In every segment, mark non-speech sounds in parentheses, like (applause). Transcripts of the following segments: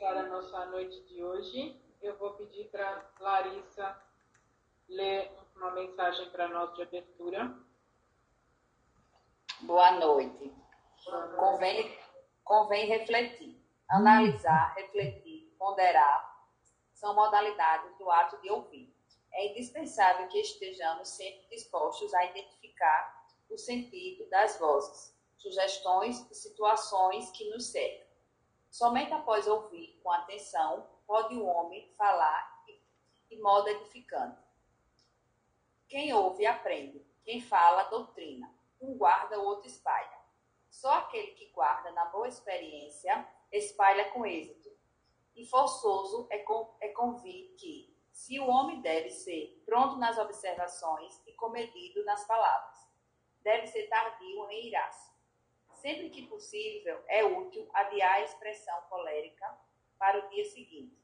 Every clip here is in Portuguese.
começar a nossa noite de hoje, eu vou pedir para Larissa ler uma mensagem para nós de abertura. Boa noite. Convém, convém refletir, analisar, refletir, ponderar, são modalidades do ato de ouvir. É indispensável que estejamos sempre dispostos a identificar o sentido das vozes, sugestões e situações que nos cercam. Somente após ouvir com atenção pode o homem falar de modo edificante. Quem ouve aprende, quem fala doutrina, um guarda o outro espalha. Só aquele que guarda na boa experiência espalha com êxito. E forçoso é, com, é convir que, se o homem deve ser pronto nas observações e comedido nas palavras, deve ser tardio em irar-se. Sempre que possível, é útil adiar a expressão colérica para o dia seguinte,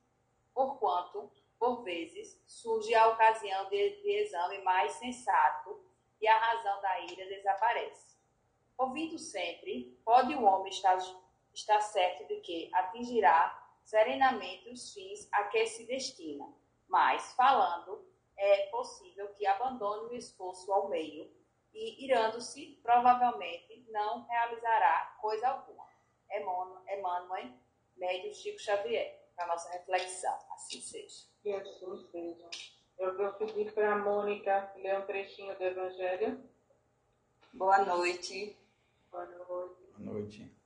porquanto, por vezes, surge a ocasião de, de exame mais sensato e a razão da ira desaparece. Ouvindo sempre, pode o homem estar, estar certo de que atingirá serenamente os fins a que se destina, mas, falando, é possível que abandone o esforço ao meio e, irando-se, provavelmente não realizará coisa alguma. Emmanuel, médio Chico Xavier, para nossa reflexão. Assim seja. Que assim seja. Eu vou pedir para a Mônica ler um trechinho do Evangelho. Boa noite. Boa noite. Boa noite.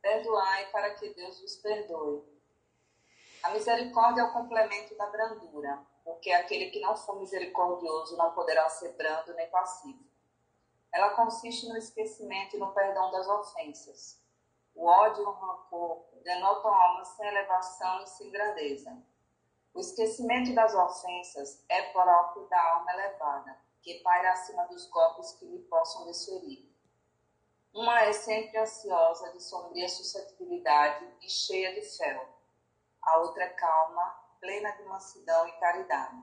Perdoai para que Deus vos perdoe. A misericórdia é o complemento da brandura, porque aquele que não for misericordioso não poderá ser brando nem passivo. Ela consiste no esquecimento e no perdão das ofensas. O ódio e o rancor denotam alma sem elevação e sem grandeza. O esquecimento das ofensas é próprio da alma elevada, que paira acima dos golpes que lhe possam desferir. Uma é sempre ansiosa, de sombria suscetibilidade e cheia de fel. A outra é calma, plena de mansidão e caridade.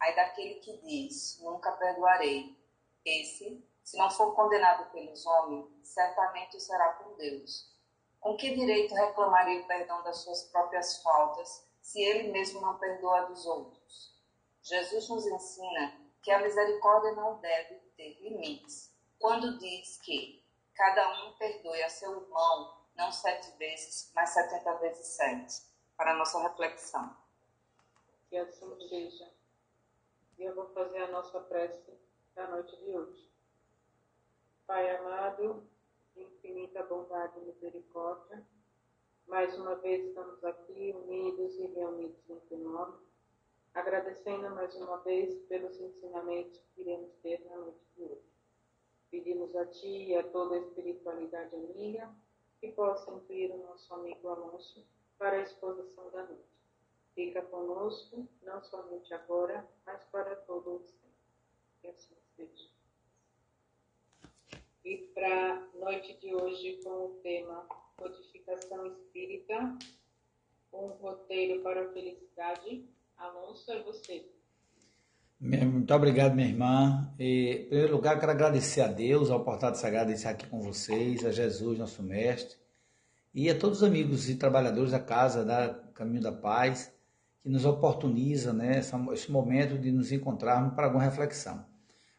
Aí daquele que diz, nunca perdoarei, esse, se não for condenado pelos homens, certamente será por Deus. Com que direito reclamaria o perdão das suas próprias faltas, se ele mesmo não perdoa dos outros? Jesus nos ensina que a misericórdia não deve ter limites, quando diz que cada um perdoe a seu irmão, não sete vezes, mas setenta vezes sete, para a nossa reflexão. Que assim seja. E eu vou fazer a nossa prece da noite de hoje. Pai amado, infinita bondade e misericórdia, mais uma vez estamos aqui unidos e reunidos em teu nome, agradecendo mais uma vez pelos ensinamentos que iremos ter na noite de hoje. Pedimos a Ti e a toda a espiritualidade amiga que possa incluir o nosso amigo Alonso para a exposição da noite. Fica conosco, não somente agora, mas para todo o sempre. Que assim. E para a noite de hoje, com o tema Codificação Espírita, um roteiro para a felicidade. Alonso, é você. Muito obrigado, minha irmã. E, em primeiro lugar, quero agradecer a Deus, ao Portado Sagrado de estar aqui com vocês, a Jesus, nosso Mestre, e a todos os amigos e trabalhadores da Casa da Caminho da Paz, que nos oportuniza né, esse momento de nos encontrarmos para alguma reflexão.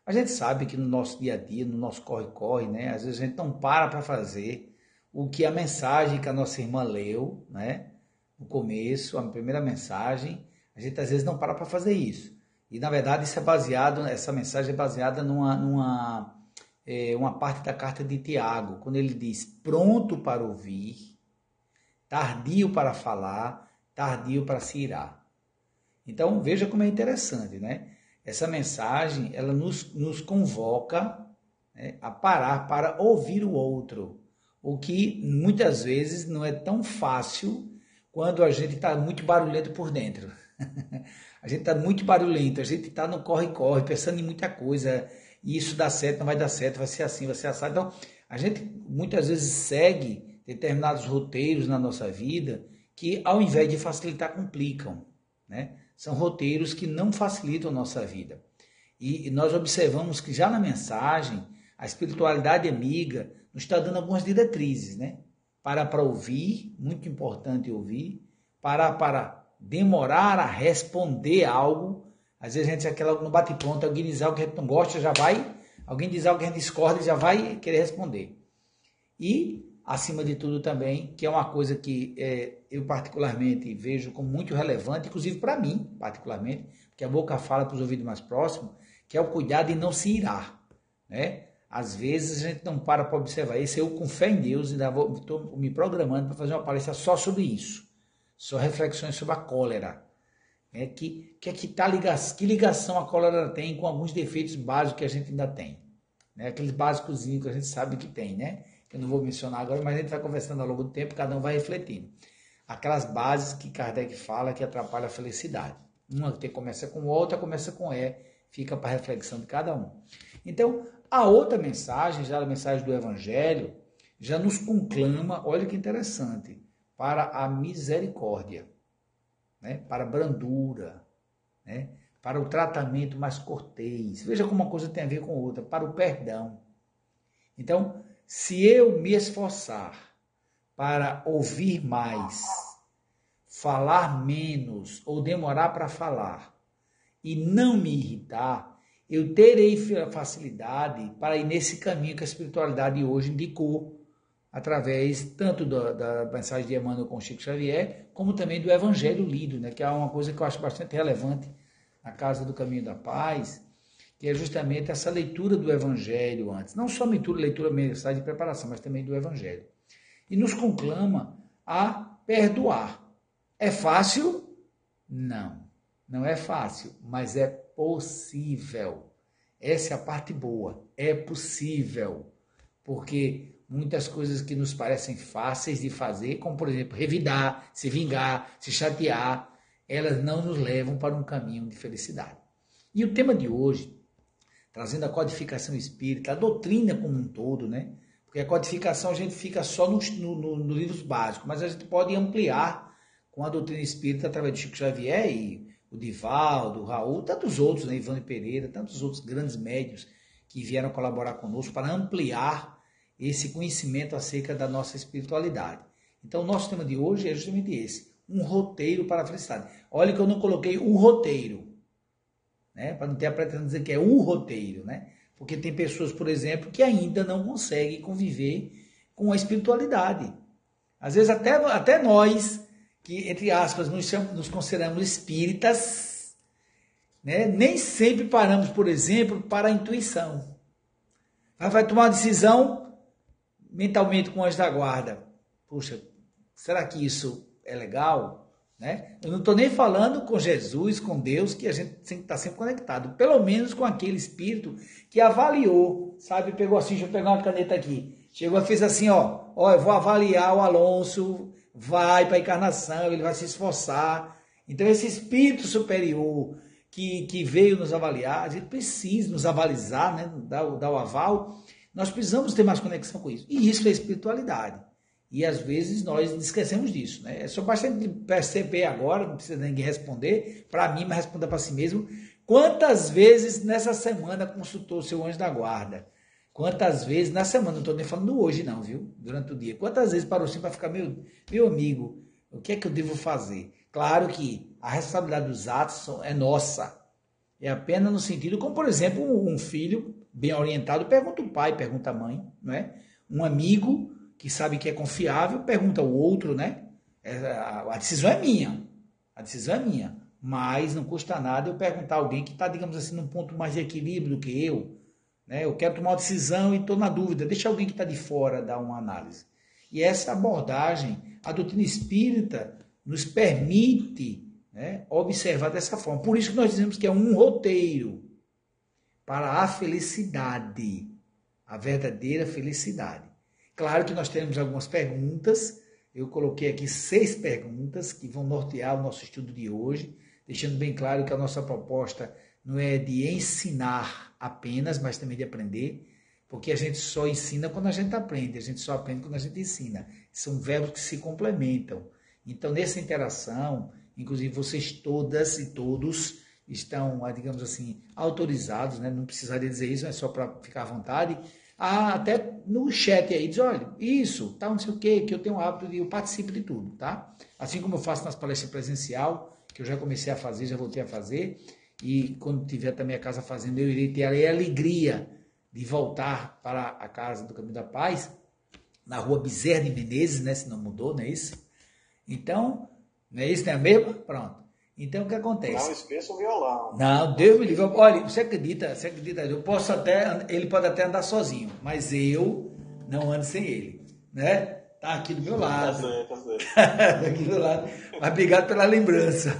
A gente sabe que no nosso dia a dia, no nosso corre-corre, né, às vezes a gente não para para fazer o que a mensagem que a nossa irmã leu, né, no começo, a primeira mensagem, a gente às vezes não para para fazer isso. E na verdade isso é baseado, essa mensagem é baseada numa, numa é, uma parte da carta de Tiago, quando ele diz pronto para ouvir, tardio para falar, tardio para se irar. Então veja como é interessante, né? Essa mensagem ela nos, nos convoca né, a parar para ouvir o outro, o que muitas vezes não é tão fácil quando a gente está muito barulhento por dentro. (laughs) a gente está muito barulhento, a gente está no corre-corre, pensando em muita coisa, e isso dá certo, não vai dar certo, vai ser assim, vai ser assado. Então, a gente muitas vezes segue determinados roteiros na nossa vida que, ao invés de facilitar, complicam, né? São roteiros que não facilitam a nossa vida. E, nós observamos que já na mensagem, a espiritualidade amiga nos está dando algumas diretrizes, né? para para ouvir, muito importante ouvir, para para demorar a responder algo. Às vezes a gente aquela no bate pronto, alguém diz algo que a gente não gosta, já vai, alguém diz algo que a gente discorda, já vai querer responder. E acima de tudo também, que é uma coisa que é, eu particularmente vejo como muito relevante, inclusive para mim, particularmente, porque a boca fala para os ouvidos mais próximos, que é o cuidado de não se irar, né? Às vezes a gente não para para observar isso. Eu, com fé em Deus, ainda estou me programando para fazer uma palestra só sobre isso. Só reflexões sobre a cólera. É que, que, que, tá que ligação a cólera tem com alguns defeitos básicos que a gente ainda tem. Né? Aqueles básicos que a gente sabe que tem, né? Eu não vou mencionar agora, mas a gente vai conversando ao longo do tempo, cada um vai refletindo. Aquelas bases que Kardec fala que atrapalham a felicidade. Uma que começa com O, outra começa com E, fica para reflexão de cada um. Então, a outra mensagem, já a mensagem do Evangelho, já nos conclama, olha que interessante, para a misericórdia, né? para a brandura, né? para o tratamento mais cortês. Veja como uma coisa tem a ver com outra, para o perdão. Então, se eu me esforçar para ouvir mais, falar menos ou demorar para falar e não me irritar, eu terei facilidade para ir nesse caminho que a espiritualidade hoje indicou, através tanto da, da mensagem de Emmanuel com Chico Xavier, como também do Evangelho lido, né, que é uma coisa que eu acho bastante relevante na Casa do Caminho da Paz, que é justamente essa leitura do Evangelho antes. Não só leitura, leitura mensagem de preparação, mas também do Evangelho. E nos conclama a perdoar. É fácil? Não. Não é fácil, mas é possível. Essa é a parte boa. É possível. Porque muitas coisas que nos parecem fáceis de fazer, como por exemplo, revidar, se vingar, se chatear, elas não nos levam para um caminho de felicidade. E o tema de hoje trazendo a codificação espírita, a doutrina como um todo, né? Porque a codificação a gente fica só nos no, no, no livros básicos, mas a gente pode ampliar com a doutrina espírita através de Chico Xavier e o Divaldo, o Raul, tantos outros, né? Ivane Pereira, tantos outros grandes médios que vieram colaborar conosco para ampliar esse conhecimento acerca da nossa espiritualidade. Então, o nosso tema de hoje é justamente esse: um roteiro para a felicidade. Olha que eu não coloquei um roteiro, né? Para não ter a pretensão de dizer que é o roteiro, né? Porque tem pessoas, por exemplo, que ainda não conseguem conviver com a espiritualidade. Às vezes até, até nós, que entre aspas nos, chamamos, nos consideramos espíritas, né? nem sempre paramos, por exemplo, para a intuição. Vai tomar uma decisão mentalmente com o anjo da guarda. Puxa, será que isso é legal? Né? Eu não estou nem falando com Jesus, com Deus, que a gente está sempre conectado. Pelo menos com aquele espírito que avaliou, sabe? Pegou assim, deixa eu pegar uma caneta aqui. Chegou e fez assim, ó, ó, eu vou avaliar o Alonso, vai para a encarnação, ele vai se esforçar. Então esse espírito superior que, que veio nos avaliar, a gente precisa nos avalizar, né? dar, dar o aval, nós precisamos ter mais conexão com isso. E isso é espiritualidade. E às vezes nós esquecemos disso. Né? É só bastante perceber agora, não precisa ninguém responder, para mim, mas responder para si mesmo. Quantas vezes nessa semana consultou o seu anjo da guarda? Quantas vezes, na semana, não estou nem falando hoje, não, viu? Durante o dia. Quantas vezes parou assim para ficar, meu, meu amigo, o que é que eu devo fazer? Claro que a responsabilidade dos atos é nossa. É apenas no sentido, como por exemplo, um filho bem orientado pergunta o pai, pergunta a mãe, não é? Um amigo que sabe que é confiável, pergunta ao outro, né? É, a decisão é minha. A decisão é minha. Mas não custa nada eu perguntar a alguém que está, digamos assim, num ponto mais de equilíbrio do que eu. Né? Eu quero tomar uma decisão e estou na dúvida. Deixa alguém que está de fora dar uma análise. E essa abordagem, a doutrina espírita nos permite né, observar dessa forma. Por isso que nós dizemos que é um roteiro para a felicidade, a verdadeira felicidade. Claro que nós temos algumas perguntas. Eu coloquei aqui seis perguntas que vão nortear o nosso estudo de hoje, deixando bem claro que a nossa proposta não é de ensinar apenas, mas também de aprender, porque a gente só ensina quando a gente aprende, a gente só aprende quando a gente ensina. São verbos que se complementam. Então, nessa interação, inclusive vocês todas e todos estão, digamos assim, autorizados, né? não precisaria dizer isso, é só para ficar à vontade, Ah, até no chat aí, diz, olha, isso, tal, não sei o quê, que eu tenho o hábito de eu participo de tudo, tá? Assim como eu faço nas palestras presencial, que eu já comecei a fazer, já voltei a fazer, e quando tiver também a casa fazendo, eu irei ter a alegria de voltar para a casa do Caminho da Paz, na rua Bezerra de Menezes, né? Se não mudou, não é isso? Então, não é isso, não é mesmo? Pronto. Então o que acontece? Não esqueça o violão. Não, Deus me livre. Olha, você acredita, você acredita, eu posso até, ele pode até andar sozinho, mas eu não ando sem ele, né? Tá aqui do meu lado. Tá certo, tá certo. (laughs) tá aqui do lado. Mas obrigado pela lembrança.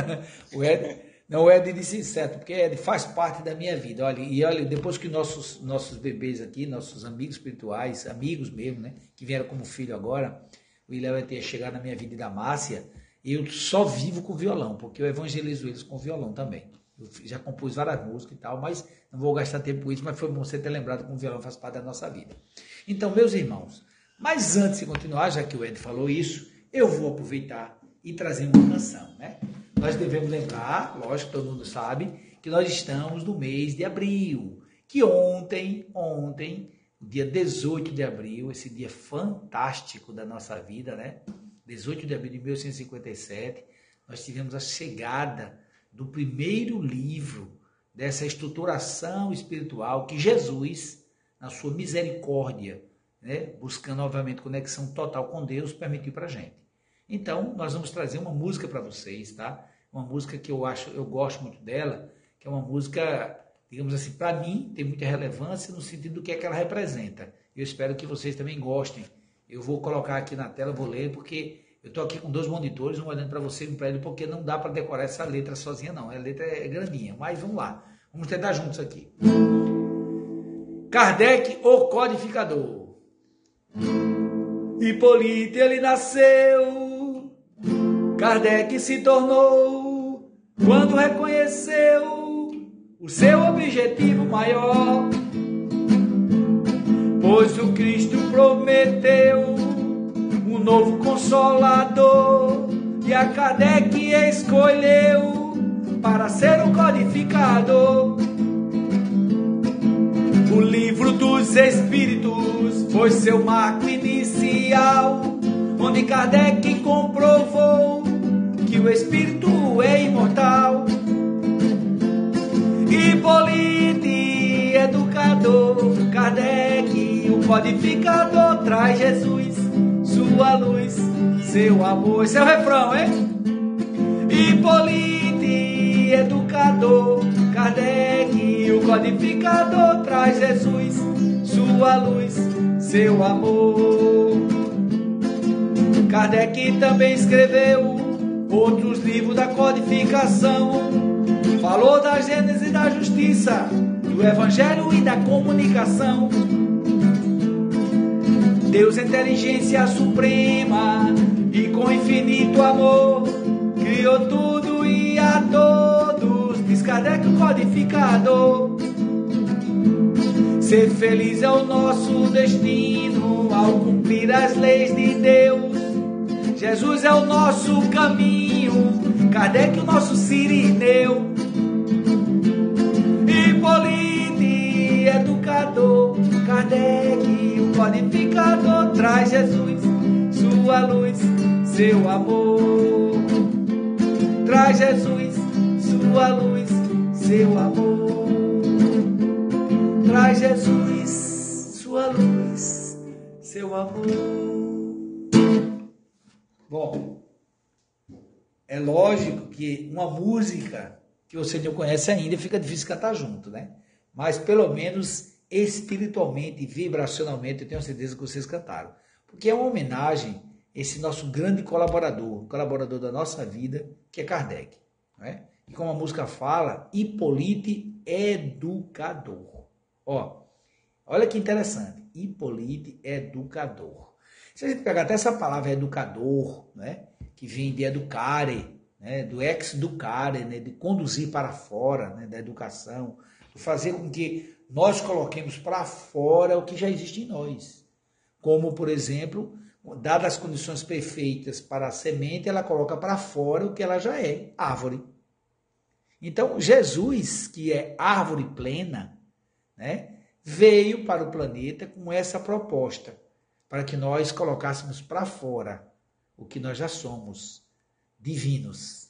(laughs) o Ed, não, o Ed disse certo, porque Ed faz parte da minha vida. Olha, e olha, depois que nossos, nossos bebês aqui, nossos amigos espirituais, amigos mesmo, né? Que vieram como filho agora, o Ilhéu vai ter chegado na minha vida e da Márcia, eu só vivo com violão, porque eu evangelizo eles com violão também. Eu já compus várias músicas e tal, mas não vou gastar tempo com isso, mas foi bom você ter lembrado que o violão faz parte da nossa vida. Então, meus irmãos, mas antes de continuar, já que o Ed falou isso, eu vou aproveitar e trazer uma canção, né? Nós devemos lembrar, lógico, todo mundo sabe, que nós estamos no mês de abril, que ontem, ontem, dia 18 de abril, esse dia fantástico da nossa vida, né? 18 de abril de 1857, nós tivemos a chegada do primeiro livro dessa estruturação espiritual que Jesus, na sua misericórdia, né, buscando obviamente conexão total com Deus, permitiu para a gente. Então, nós vamos trazer uma música para vocês, tá? Uma música que eu acho, eu gosto muito dela, que é uma música, digamos assim, para mim tem muita relevância no sentido do que é que ela representa. Eu espero que vocês também gostem. Eu vou colocar aqui na tela, vou ler, porque eu estou aqui com dois monitores, um olhando para você e um para ele, porque não dá para decorar essa letra sozinha, não. A letra é grandinha, mas vamos lá. Vamos tentar juntos aqui. Kardec, o codificador. Hipólito, ele nasceu. Kardec se tornou quando reconheceu o seu objetivo maior. Pois o Cristo prometeu novo consolador e a Kardec escolheu para ser um codificador. O livro dos Espíritos foi seu marco inicial, onde Kardec comprovou que o Espírito é imortal. Hipólite, educador, Kardec, o codificador, traz Jesus sua luz, seu amor. Esse é o refrão, hein? Hipólite, educador, Kardec, o codificador, traz Jesus, sua luz, seu amor. Kardec também escreveu outros livros da codificação, falou da gênese da justiça, do evangelho e da comunicação Deus é inteligência suprema e com infinito amor criou tudo e a todos, Kardec o codificador. Ser feliz é o nosso destino ao cumprir as leis de Deus. Jesus é o nosso caminho, Kardec o nosso sirineu. Educador, Kardec codificador traz Jesus, sua luz, seu amor. Traz Jesus, sua luz, seu amor. Traz Jesus, sua luz, seu amor. Bom, é lógico que uma música que você não conhece ainda fica difícil cantar junto, né? Mas pelo menos espiritualmente e vibracionalmente, eu tenho certeza que vocês cantaram. Porque é uma homenagem a esse nosso grande colaborador, colaborador da nossa vida, que é Kardec. é? E como a música fala, Hipólite Educador. Ó, olha que interessante. Hipólite Educador. Se a gente pegar até essa palavra educador, né, que vem de educare, né, do ex-educare, né, de conduzir para fora, né, da educação, fazer com que nós coloquemos para fora o que já existe em nós. Como, por exemplo, dadas as condições perfeitas para a semente, ela coloca para fora o que ela já é, árvore. Então, Jesus, que é árvore plena, né? veio para o planeta com essa proposta, para que nós colocássemos para fora o que nós já somos, divinos,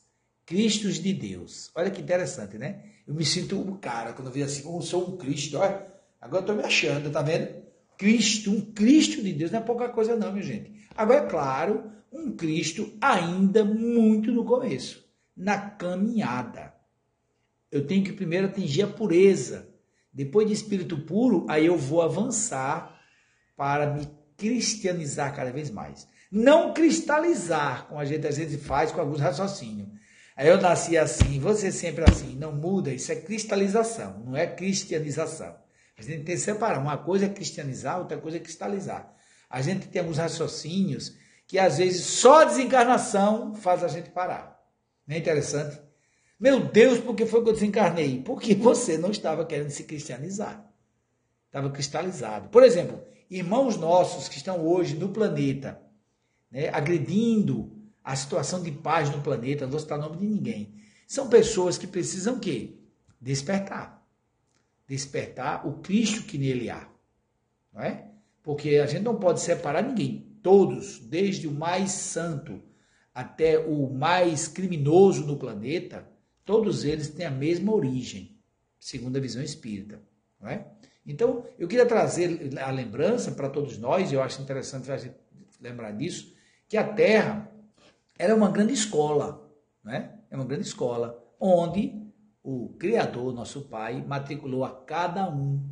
Cristos de Deus. Olha que interessante, né? Eu me sinto um cara quando eu vejo assim, eu sou um Cristo, olha, agora eu estou me achando, tá vendo? Cristo, um Cristo de Deus não é pouca coisa não, minha gente. Agora, é claro, um Cristo ainda muito no começo, na caminhada. Eu tenho que primeiro atingir a pureza. Depois de espírito puro, aí eu vou avançar para me cristianizar cada vez mais. Não cristalizar, como a gente às vezes faz com alguns raciocínios. Aí eu nasci assim, você sempre assim. Não muda, isso é cristalização, não é cristianização. A gente tem que separar. Uma coisa é cristianizar, outra coisa é cristalizar. A gente tem alguns raciocínios que às vezes só a desencarnação faz a gente parar. Não é interessante? Meu Deus, por que foi que eu desencarnei? Porque (laughs) você não estava querendo se cristianizar. Estava cristalizado. Por exemplo, irmãos nossos que estão hoje no planeta, né, agredindo a situação de paz no planeta, não vou citar o nome de ninguém, são pessoas que precisam quê? Despertar. Despertar o Cristo que nele há. Não é? Porque a gente não pode separar ninguém todos, desde o mais santo até o mais criminoso no planeta, todos eles têm a mesma origem, segundo a visão espírita. Não é? Então, eu queria trazer a lembrança para todos nós, e eu acho interessante lembrar disso, que a Terra era uma grande escola, né? é uma grande escola, onde o Criador, nosso Pai, matriculou a cada um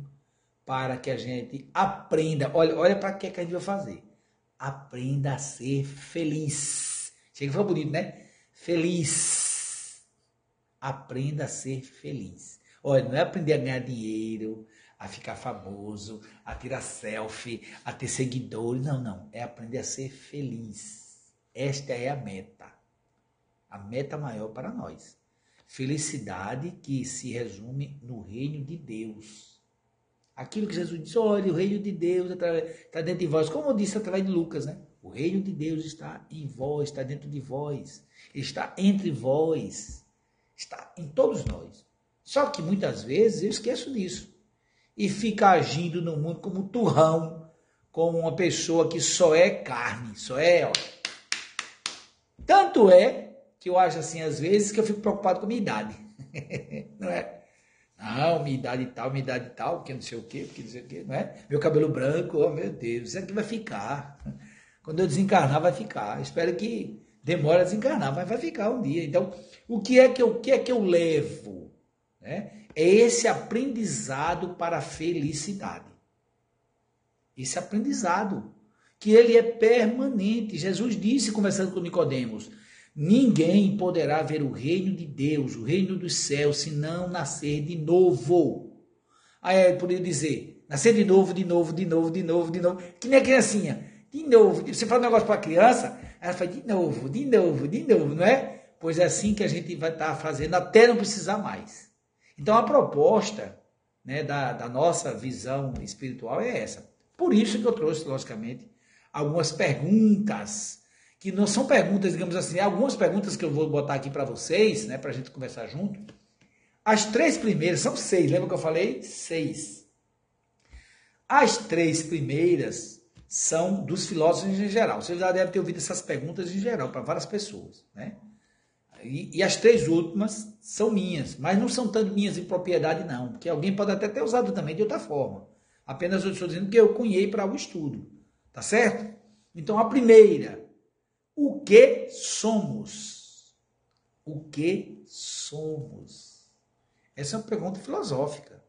para que a gente aprenda. Olha, olha para que, que a gente vai fazer aprenda a ser feliz. Chega que foi bonito, né? Feliz. Aprenda a ser feliz. Olha, não é aprender a ganhar dinheiro, a ficar famoso, a tirar selfie, a ter seguidores. Não, não. É aprender a ser feliz. Esta é a meta. A meta maior para nós. Felicidade que se resume no reino de Deus. Aquilo que Jesus disse, olha, o reino de Deus está dentro de vós. Como disse através de Lucas, né? O reino de Deus está em vós, está dentro de vós, está entre vós, está em todos nós. Só que muitas vezes eu esqueço disso e fica agindo no mundo como turrão, como uma pessoa que só é carne, só é. Ó. Tanto é que eu acho assim às vezes que eu fico preocupado com a minha idade, (laughs) não é? Ah, umidade tal, umidade tal, porque não sei o quê, porque não sei o quê, não é? Meu cabelo branco, oh meu Deus, isso aqui vai ficar. Quando eu desencarnar, vai ficar. Espero que demore a desencarnar, mas vai ficar um dia. Então, o que é que eu, o que é que eu levo? Né? É esse aprendizado para a felicidade. Esse aprendizado, que ele é permanente. Jesus disse, conversando com Nicodemos, Ninguém poderá ver o reino de Deus, o reino dos céus, se não nascer de novo. Aí ele poderia dizer, nascer de novo, de novo, de novo, de novo, de novo. Que nem a criancinha. De novo. Você fala um negócio para a criança, ela fala de novo, de novo, de novo, não é? Pois é assim que a gente vai estar fazendo até não precisar mais. Então a proposta né, da, da nossa visão espiritual é essa. Por isso que eu trouxe, logicamente, algumas perguntas que não são perguntas, digamos assim, algumas perguntas que eu vou botar aqui para vocês, né, para a gente conversar junto. As três primeiras, são seis, lembra que eu falei? Seis. As três primeiras são dos filósofos em geral. Você já deve ter ouvido essas perguntas em geral, para várias pessoas, né? E, e, as três últimas são minhas, mas não são tanto minhas em propriedade, não, porque alguém pode até ter usado também de outra forma. Apenas eu estou dizendo que eu cunhei para o estudo, tá certo? Então, a primeira, o que somos? O que somos? Essa é uma pergunta filosófica.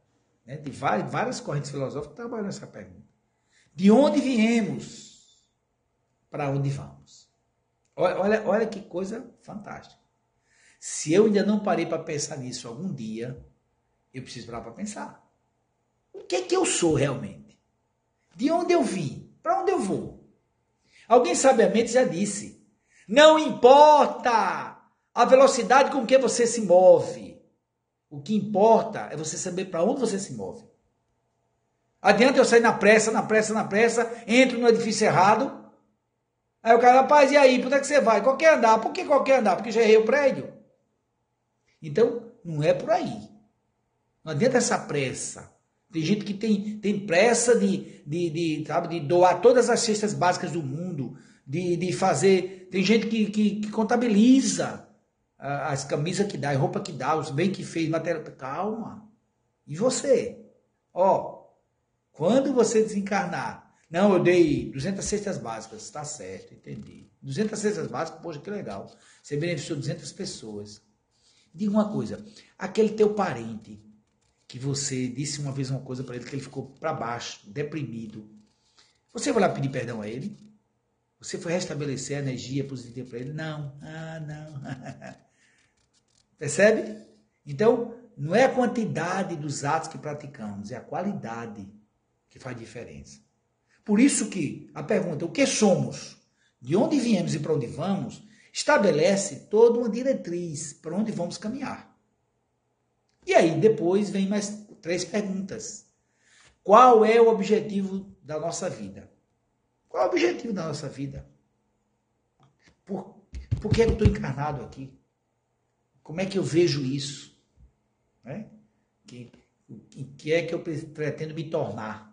Né? De várias, várias correntes filosóficas trabalham essa pergunta. De onde viemos? Para onde vamos? Olha, olha, olha que coisa fantástica. Se eu ainda não parei para pensar nisso algum dia, eu preciso parar para pensar. O que é que eu sou realmente? De onde eu vim? Para onde eu vou? Alguém sabiamente já disse: não importa a velocidade com que você se move. O que importa é você saber para onde você se move. Adianta eu sair na pressa, na pressa, na pressa, entro no edifício errado. Aí o cara, rapaz, e aí, onde é que você vai? Qualquer andar. Por que qualquer andar? Porque já errei o prédio. Então, não é por aí. Não adianta essa pressa. Tem gente que tem, tem pressa de, de, de, sabe, de doar todas as cestas básicas do mundo, de, de fazer. Tem gente que, que, que contabiliza as camisas que dá, a roupa que dá, os bens que fez, matéria. Calma. E você? Ó, quando você desencarnar, não, eu dei 200 cestas básicas, está certo, entendi. 200 cestas básicas, poxa, que legal. Você beneficiou 200 pessoas. Diga uma coisa, aquele teu parente que você disse uma vez uma coisa para ele que ele ficou para baixo, deprimido. Você vai lá pedir perdão a ele? Você foi restabelecer a energia positiva para ele? Não. Ah, não. (laughs) Percebe? Então, não é a quantidade dos atos que praticamos, é a qualidade que faz diferença. Por isso que a pergunta, o que somos? De onde viemos e para onde vamos? Estabelece toda uma diretriz para onde vamos caminhar. E aí depois vem mais três perguntas. Qual é o objetivo da nossa vida? Qual é o objetivo da nossa vida? Por, por que eu estou encarnado aqui? Como é que eu vejo isso? Né? Que, que é que eu pretendo me tornar?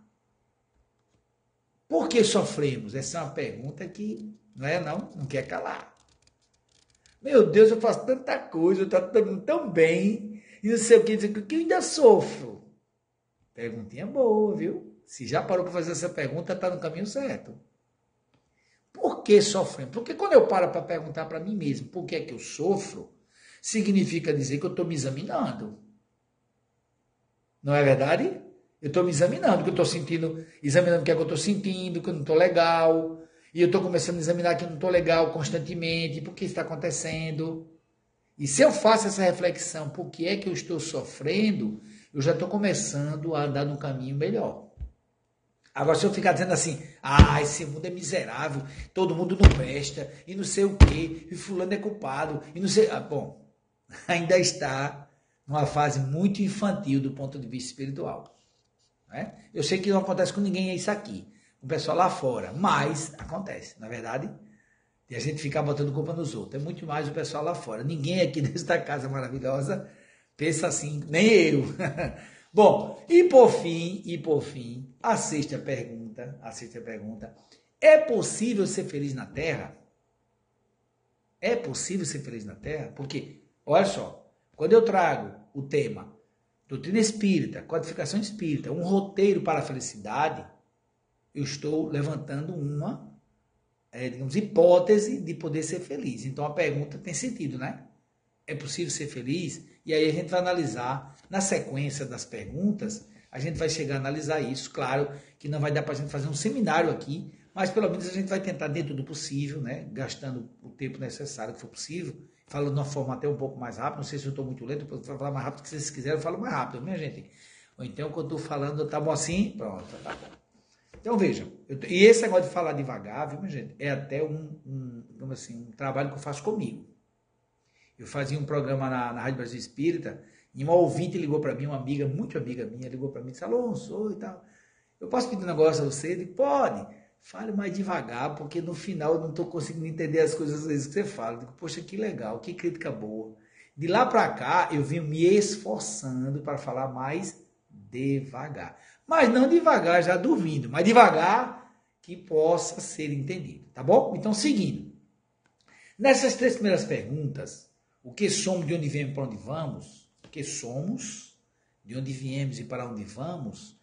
Por que sofremos? Essa é uma pergunta que não é não, não quer calar. Meu Deus, eu faço tanta coisa, eu estou tão bem, e não sei o que, que eu ainda sofro. Perguntinha boa, viu? Se já parou para fazer essa pergunta, está no caminho certo. Por que sofremos? Porque quando eu paro para perguntar para mim mesmo por que é que eu sofro, significa dizer que eu estou me examinando. Não é verdade? Eu estou me examinando, que eu estou sentindo, examinando o que é que eu estou sentindo, que eu não estou legal. E eu estou começando a examinar que eu não estou legal constantemente, por que está acontecendo. E se eu faço essa reflexão, por que é que eu estou sofrendo, eu já estou começando a andar num caminho melhor. Agora, se eu ficar dizendo assim, ah, esse mundo é miserável, todo mundo não presta, e não sei o quê, e fulano é culpado, e não sei. Ah, bom, (laughs) ainda está numa fase muito infantil do ponto de vista espiritual. Né? Eu sei que não acontece com ninguém isso aqui, o pessoal lá fora, mas acontece, na é verdade. E a gente ficar botando culpa nos outros. É muito mais o pessoal lá fora. Ninguém aqui (laughs) desta casa maravilhosa pensa assim, nem eu. (laughs) Bom, e por fim, e por fim, a sexta pergunta, a sexta pergunta, é possível ser feliz na Terra? É possível ser feliz na Terra? Porque, olha só, quando eu trago o tema doutrina espírita, codificação espírita, um roteiro para a felicidade, eu estou levantando uma, é, digamos, hipótese de poder ser feliz. Então a pergunta tem sentido, né? É possível ser feliz? E aí a gente vai analisar, na sequência das perguntas, a gente vai chegar a analisar isso. Claro que não vai dar para a gente fazer um seminário aqui, mas pelo menos a gente vai tentar, dentro do possível, né? Gastando o tempo necessário que for possível, falando de uma forma até um pouco mais rápida. Não sei se eu estou muito lento, eu vou falar mais rápido, que vocês quiserem, eu falo mais rápido, minha gente. Ou então, quando eu estou falando, tá bom assim? Pronto, tá bom. Então vejam, eu, e esse negócio de falar devagar, viu, gente, é até um, um, assim, um trabalho que eu faço comigo. Eu fazia um programa na, na Rádio Brasil Espírita e uma ouvinte ligou para mim, uma amiga, muito amiga minha, ligou para mim e disse: Alonso, e tal. Eu posso pedir um negócio a você? Ele pode. Fale mais devagar, porque no final eu não estou conseguindo entender as coisas às vezes que você fala. Eu digo, poxa, que legal, que crítica boa. De lá para cá, eu vim me esforçando para falar mais devagar. Mas não devagar já dormindo, mas devagar que possa ser entendido, tá bom? Então, seguindo. Nessas três primeiras perguntas, o que somos, de onde viemos e para onde vamos, o que somos, de onde viemos e para onde vamos,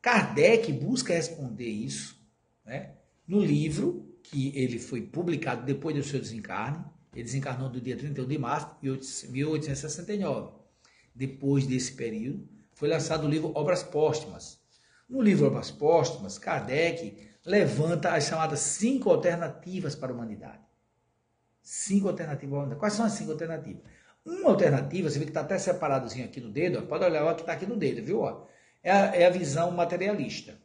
Kardec busca responder isso né? no livro que ele foi publicado depois do seu desencarne. Ele desencarnou do dia 31 de março de 1869. Depois desse período, foi lançado o livro Obras Póstumas. No livro Obras Póstumas, Kardec levanta as chamadas cinco alternativas para a humanidade. Cinco alternativas para a humanidade. Quais são as cinco alternativas? Uma alternativa, você vê que está até separadozinho aqui no dedo, ó, pode olhar o que está aqui no dedo, viu? Ó, é, a, é a visão materialista.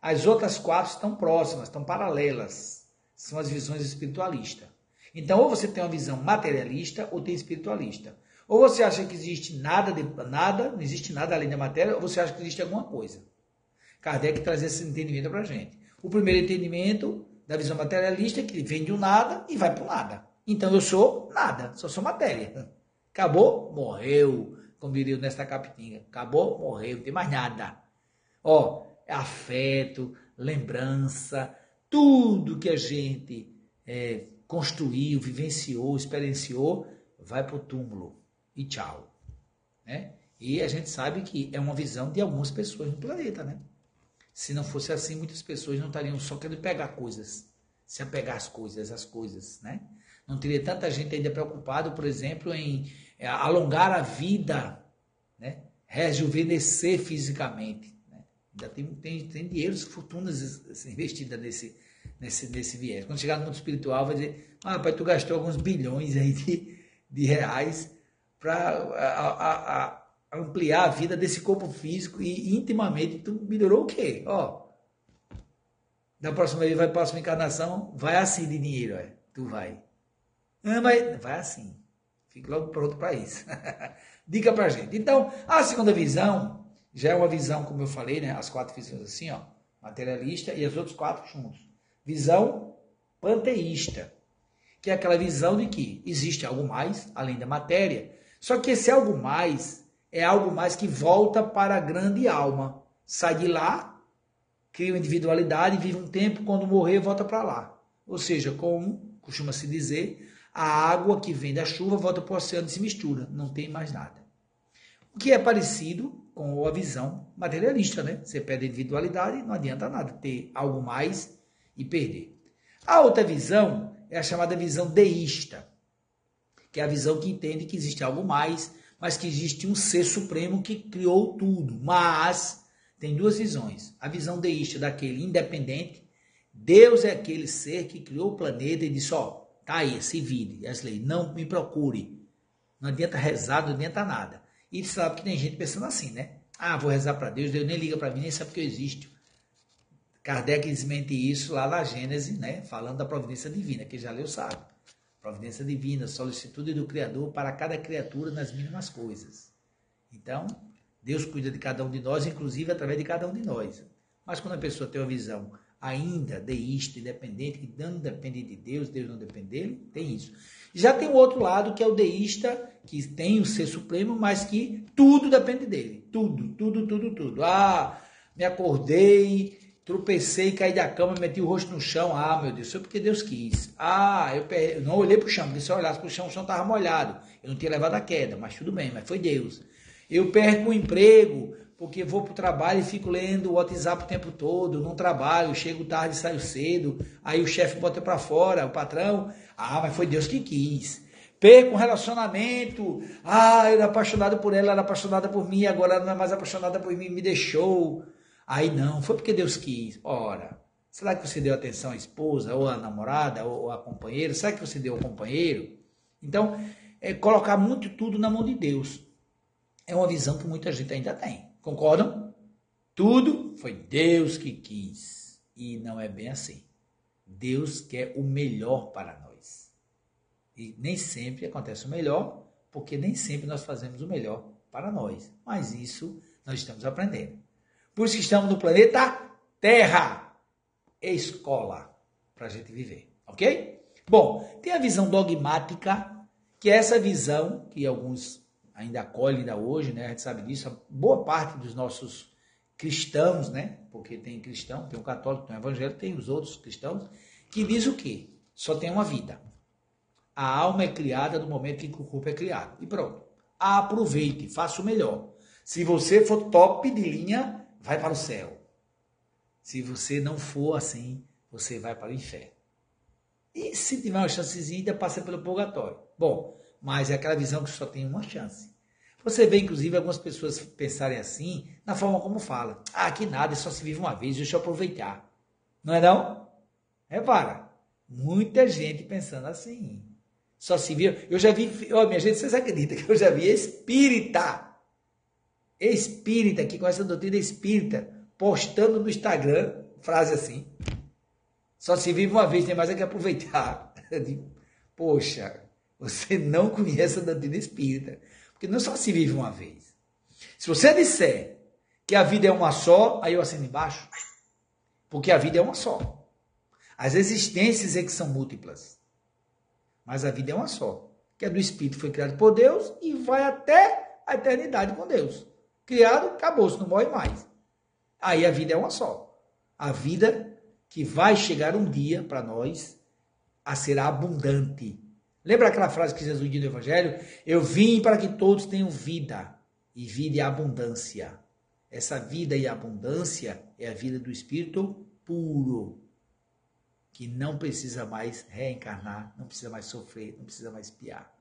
As outras quatro estão próximas, estão paralelas. São as visões espiritualistas. Então, ou você tem uma visão materialista ou tem espiritualista. Ou você acha que existe nada, de, nada, não existe nada além da matéria, ou você acha que existe alguma coisa. Kardec traz esse entendimento para a gente. O primeiro entendimento da visão materialista é que vem um nada e vai para o nada. Então eu sou nada, só sou matéria. Acabou, morreu. como diria Nesta Capitinga. Acabou, morreu, não tem mais nada. Ó, afeto, lembrança, tudo que a gente é, construiu, vivenciou, experienciou, vai para o túmulo. E tchau. Né? E a gente sabe que é uma visão de algumas pessoas no planeta, né? Se não fosse assim, muitas pessoas não estariam só querendo pegar coisas, se apegar às coisas, às coisas, né? Não teria tanta gente ainda preocupado, por exemplo, em é, alongar a vida, né? rejuvenescer fisicamente. Né? Ainda tem, tem, tem dinheiro, fortunas investidas nesse, nesse, nesse viés. Quando chegar no mundo espiritual, vai dizer: ah, pai, tu gastou alguns bilhões aí de, de reais para ampliar a vida desse corpo físico e intimamente tu melhorou o quê? Ó, da próxima vez, vai próxima encarnação, vai assim de dinheiro, é. tu vai. Ah, mas vai assim. Fique logo pronto para isso. (laughs) Dica para gente. Então, a segunda visão já é uma visão, como eu falei, né? As quatro visões assim, ó, materialista e as outras quatro juntos. Visão panteísta, que é aquela visão de que existe algo mais além da matéria. Só que esse algo mais é algo mais que volta para a grande alma. Sai de lá, cria uma individualidade, vive um tempo, quando morrer, volta para lá. Ou seja, como costuma se dizer, a água que vem da chuva volta para o oceano e se mistura, não tem mais nada. O que é parecido com a visão materialista, né? Você perde individualidade, não adianta nada ter algo mais e perder. A outra visão é a chamada visão deísta, que é a visão que entende que existe algo mais, mas que existe um ser supremo que criou tudo. Mas tem duas visões. A visão deísta daquele independente, Deus é aquele ser que criou o planeta e disse, ó, Tá aí, se vire. Wesley, não me procure. Não adianta rezar, não adianta nada. E sabe que tem gente pensando assim, né? Ah, vou rezar para Deus, Deus nem liga para mim, nem sabe que eu existo. Kardec desmente isso lá na Gênese, né? Falando da providência divina, que já leu sabe. Providência divina, solicitude do Criador para cada criatura nas mínimas coisas. Então, Deus cuida de cada um de nós, inclusive através de cada um de nós. Mas quando a pessoa tem uma visão ainda deísta, independente, que não depende de Deus, Deus não depende dele, tem isso. Já tem o outro lado, que é o deísta, que tem o ser supremo, mas que tudo depende dele. Tudo, tudo, tudo, tudo. Ah, me acordei, tropecei, caí da cama, meti o rosto no chão. Ah, meu Deus, foi porque Deus quis. Ah, eu, não olhei para o chão, porque se eu olhasse para o chão, o chão estava molhado. Eu não tinha levado a queda, mas tudo bem, mas foi Deus. Eu perco o emprego, porque vou para o trabalho e fico lendo o WhatsApp o tempo todo, não trabalho, chego tarde, saio cedo, aí o chefe bota para fora, o patrão, ah, mas foi Deus que quis. Perco um relacionamento, ah, eu era apaixonado por ela, era apaixonada por mim, agora ela não é mais apaixonada por mim, me deixou. Aí não, foi porque Deus quis. Ora, será que você deu atenção à esposa, ou à namorada, ou à companheira? Será que você deu ao companheiro? Então, é colocar muito tudo na mão de Deus. É uma visão que muita gente ainda tem. Concordam? Tudo foi Deus que quis. E não é bem assim. Deus quer o melhor para nós. E nem sempre acontece o melhor, porque nem sempre nós fazemos o melhor para nós. Mas isso nós estamos aprendendo. Por isso que estamos no planeta Terra. Escola para a gente viver. Ok? Bom, tem a visão dogmática, que é essa visão que alguns ainda acolhe ainda hoje, né? A gente sabe disso. A boa parte dos nossos cristãos, né? Porque tem cristão, tem o católico, tem o evangélico, tem os outros cristãos, que diz o quê? Só tem uma vida. A alma é criada no momento em que o corpo é criado. E pronto. Aproveite, faça o melhor. Se você for top de linha, vai para o céu. Se você não for assim, você vai para o inferno. E se tiver uma chancezinha, ainda passa pelo purgatório. Bom, mas é aquela visão que só tem uma chance. Você vê, inclusive, algumas pessoas pensarem assim, na forma como fala. Ah, que nada, só se vive uma vez, deixa eu aproveitar. Não é não? Repara, muita gente pensando assim. Só se vive. Eu já vi, oh, minha gente, vocês acreditam que eu já vi espírita, espírita, que com essa doutrina espírita, postando no Instagram, frase assim. Só se vive uma vez, tem mais é que aproveitar. (laughs) Poxa, você não conhece a doutrina espírita. Porque não só se vive uma vez. Se você disser que a vida é uma só, aí eu assino embaixo. Porque a vida é uma só. As existências é que são múltiplas. Mas a vida é uma só. Que é do Espírito, foi criado por Deus e vai até a eternidade com Deus. Criado, acabou-se, não morre mais. Aí a vida é uma só. A vida que vai chegar um dia para nós a ser abundante. Lembra aquela frase que Jesus disse no Evangelho? Eu vim para que todos tenham vida, e vida e abundância. Essa vida e abundância é a vida do Espírito puro, que não precisa mais reencarnar, não precisa mais sofrer, não precisa mais piar.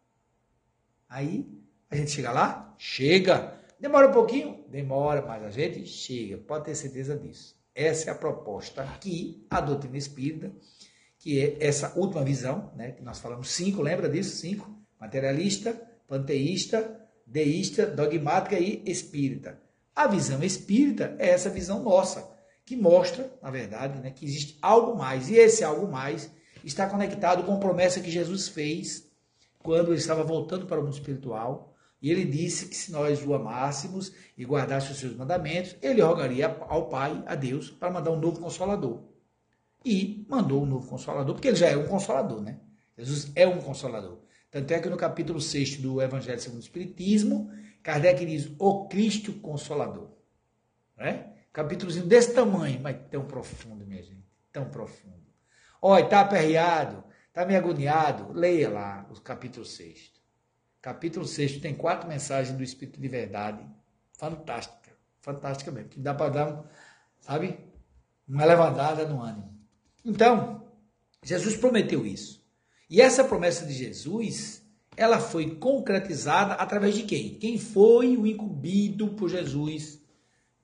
Aí a gente chega lá? Chega! Demora um pouquinho? Demora, mas a gente chega, pode ter certeza disso. Essa é a proposta aqui, a doutrina espírita, que é essa última visão, né, que nós falamos cinco, lembra disso? Cinco: materialista, panteísta, deísta, dogmática e espírita. A visão espírita é essa visão nossa, que mostra, na verdade, né, que existe algo mais. E esse algo mais está conectado com a promessa que Jesus fez quando ele estava voltando para o mundo espiritual e ele disse que se nós o amássemos e guardássemos os seus mandamentos, ele rogaria ao Pai, a Deus, para mandar um novo consolador. E mandou um novo consolador, porque ele já é um consolador, né? Jesus é um consolador. Tanto é que no capítulo 6 do Evangelho segundo o Espiritismo, Kardec diz o Cristo Consolador. Né? Capítulozinho desse tamanho, mas tão profundo, minha gente. Tão profundo. Olha, está aperreado, está me agoniado. Leia lá o capítulo 6 capítulo 6 tem quatro mensagens do Espírito de Verdade. Fantástica. Fantástica mesmo. Que dá para dar, sabe, uma levantada no ânimo. Então, Jesus prometeu isso. E essa promessa de Jesus, ela foi concretizada através de quem? Quem foi o incumbido por Jesus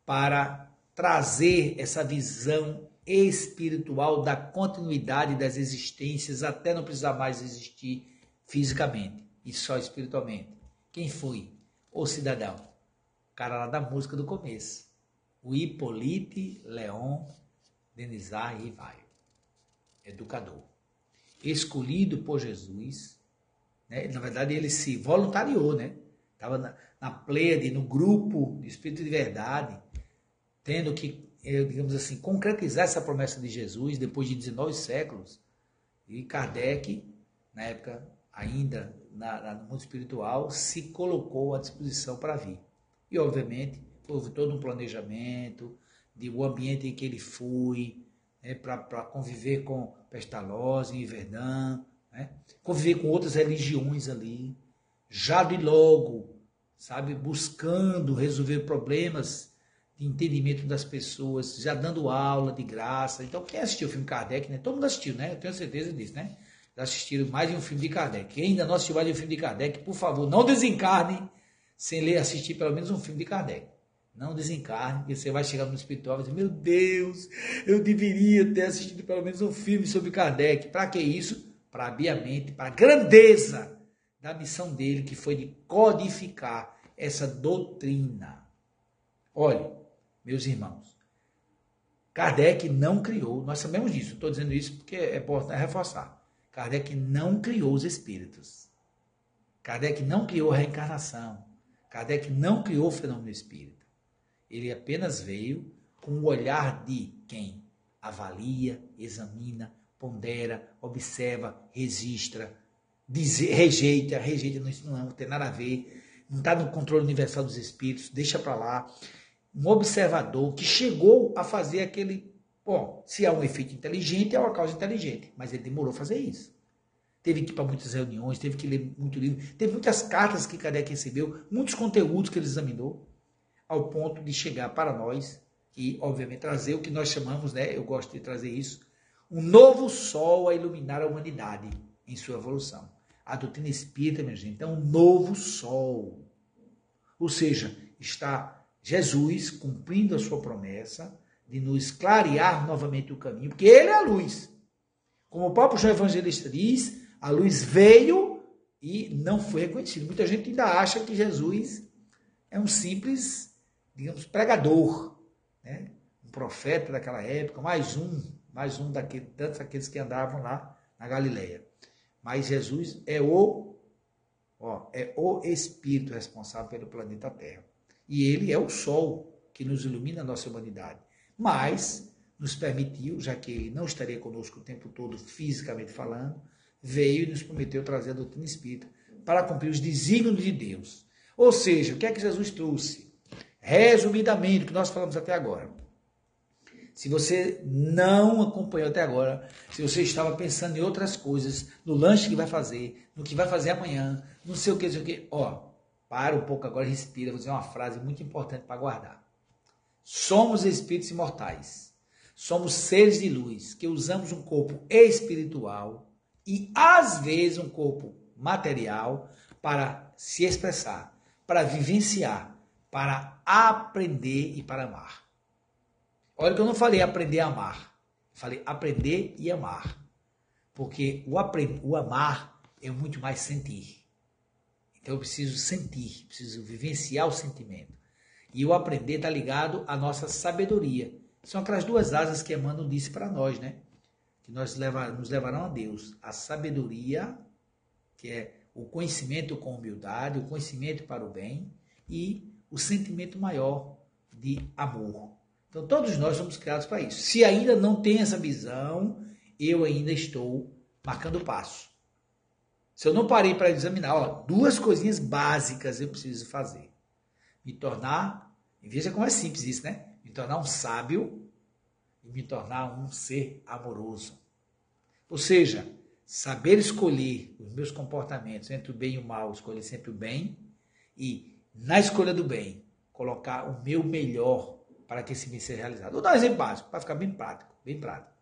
para trazer essa visão espiritual da continuidade das existências até não precisar mais existir fisicamente e só espiritualmente. Quem foi? O cidadão. O cara lá da música do começo. O Hippolyte Leon Denizar Rivaio. Educador. Escolhido por Jesus. Né? Na verdade, ele se voluntariou, né? Estava na, na no grupo de Espírito de Verdade, tendo que, eh, digamos assim, concretizar essa promessa de Jesus depois de 19 séculos. E Kardec, na época ainda na, na, no mundo espiritual, se colocou à disposição para vir. E, obviamente, houve todo um planejamento de o ambiente em que ele foi, né, para conviver com Pestalozzi e Verdun, né, conviver com outras religiões ali, já de logo, sabe, buscando resolver problemas de entendimento das pessoas, já dando aula de graça. Então, quem assistiu o filme Kardec, né? Todo mundo assistiu, né? Eu tenho certeza disso, né? Assistiram mais de um filme de Kardec. Quem ainda não assistiu mais de um filme de Kardec, por favor, não desencarne sem ler, assistir pelo menos um filme de Kardec. Não desencarne, porque você vai chegar no espiritual e dizer, meu Deus, eu deveria ter assistido pelo menos um filme sobre Kardec. Para que isso? Para abrir a mente, para a grandeza da missão dele, que foi de codificar essa doutrina. Olha, meus irmãos, Kardec não criou, nós sabemos disso, estou dizendo isso porque é importante reforçar. Kardec não criou os espíritos. Kardec não criou a reencarnação. Kardec não criou o fenômeno espírita. Ele apenas veio com o olhar de quem avalia, examina, pondera, observa, registra, diz, rejeita, rejeita, isso não, não tem nada a ver, não está no controle universal dos espíritos, deixa para lá. Um observador que chegou a fazer aquele Bom, se há um efeito inteligente, é uma causa inteligente, mas ele demorou a fazer isso. Teve que ir para muitas reuniões, teve que ler muito livro, teve muitas cartas que Kardec recebeu, muitos conteúdos que ele examinou, ao ponto de chegar para nós e, obviamente, trazer o que nós chamamos, né? Eu gosto de trazer isso, um novo sol a iluminar a humanidade em sua evolução. A doutrina espírita, minha gente, é um novo sol. Ou seja, está Jesus cumprindo a sua promessa de nos clarear novamente o caminho, porque Ele é a luz. Como o próprio João Evangelista diz, a luz veio e não foi reconhecido. Muita gente ainda acha que Jesus é um simples, digamos, pregador, né? um profeta daquela época, mais um, mais um daquele, tantos aqueles que andavam lá na Galileia. Mas Jesus é o, ó, é o Espírito responsável pelo planeta Terra. E ele é o sol que nos ilumina a nossa humanidade mas nos permitiu, já que ele não estaria conosco o tempo todo fisicamente falando, veio e nos prometeu trazer a doutrina espírita para cumprir os desígnios de Deus. Ou seja, o que é que Jesus trouxe? Resumidamente, o que nós falamos até agora. Se você não acompanhou até agora, se você estava pensando em outras coisas, no lanche que vai fazer, no que vai fazer amanhã, não sei o que, não sei o que, ó, para um pouco agora respira. Vou dizer uma frase muito importante para guardar. Somos espíritos imortais. Somos seres de luz que usamos um corpo espiritual e às vezes um corpo material para se expressar, para vivenciar, para aprender e para amar. Olha que eu não falei aprender a amar. Falei aprender e amar. Porque o, o amar é muito mais sentir. Então eu preciso sentir, preciso vivenciar o sentimento. E o aprender está ligado à nossa sabedoria. São aquelas duas asas que Emmanuel disse para nós, né? Que nós leva, nos levarão a Deus. A sabedoria, que é o conhecimento com humildade, o conhecimento para o bem, e o sentimento maior de amor. Então todos nós somos criados para isso. Se ainda não tem essa visão, eu ainda estou marcando passo. Se eu não parei para examinar, ó, duas coisinhas básicas eu preciso fazer. Me tornar, veja como é simples isso, né? Me tornar um sábio e me tornar um ser amoroso. Ou seja, saber escolher os meus comportamentos entre o bem e o mal, escolher sempre o bem e na escolha do bem, colocar o meu melhor para que esse bem seja realizado. Vou dar um exemplo básico, para ficar bem prático, bem prático.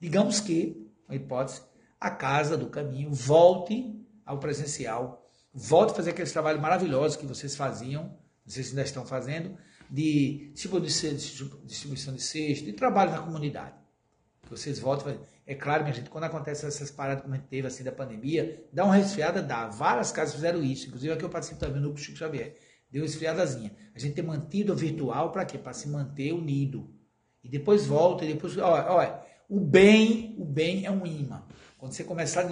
Digamos que, uma hipótese, a casa do caminho, volte ao presencial, volte a fazer aqueles trabalhos maravilhosos que vocês faziam, não sei se ainda estão fazendo, de distribuição de cesto, de trabalho na comunidade. Vocês voltem. É claro, minha gente, quando acontece essas paradas como a gente teve assim da pandemia, dá uma resfriada, dá. Várias casas fizeram isso. Inclusive aqui eu participo também no Chico Xavier. Deu uma resfriadazinha. A gente ter mantido o virtual para quê? Para se manter unido. E depois volta, e depois. Olha, olha, o bem, o bem é um imã. Quando você começar,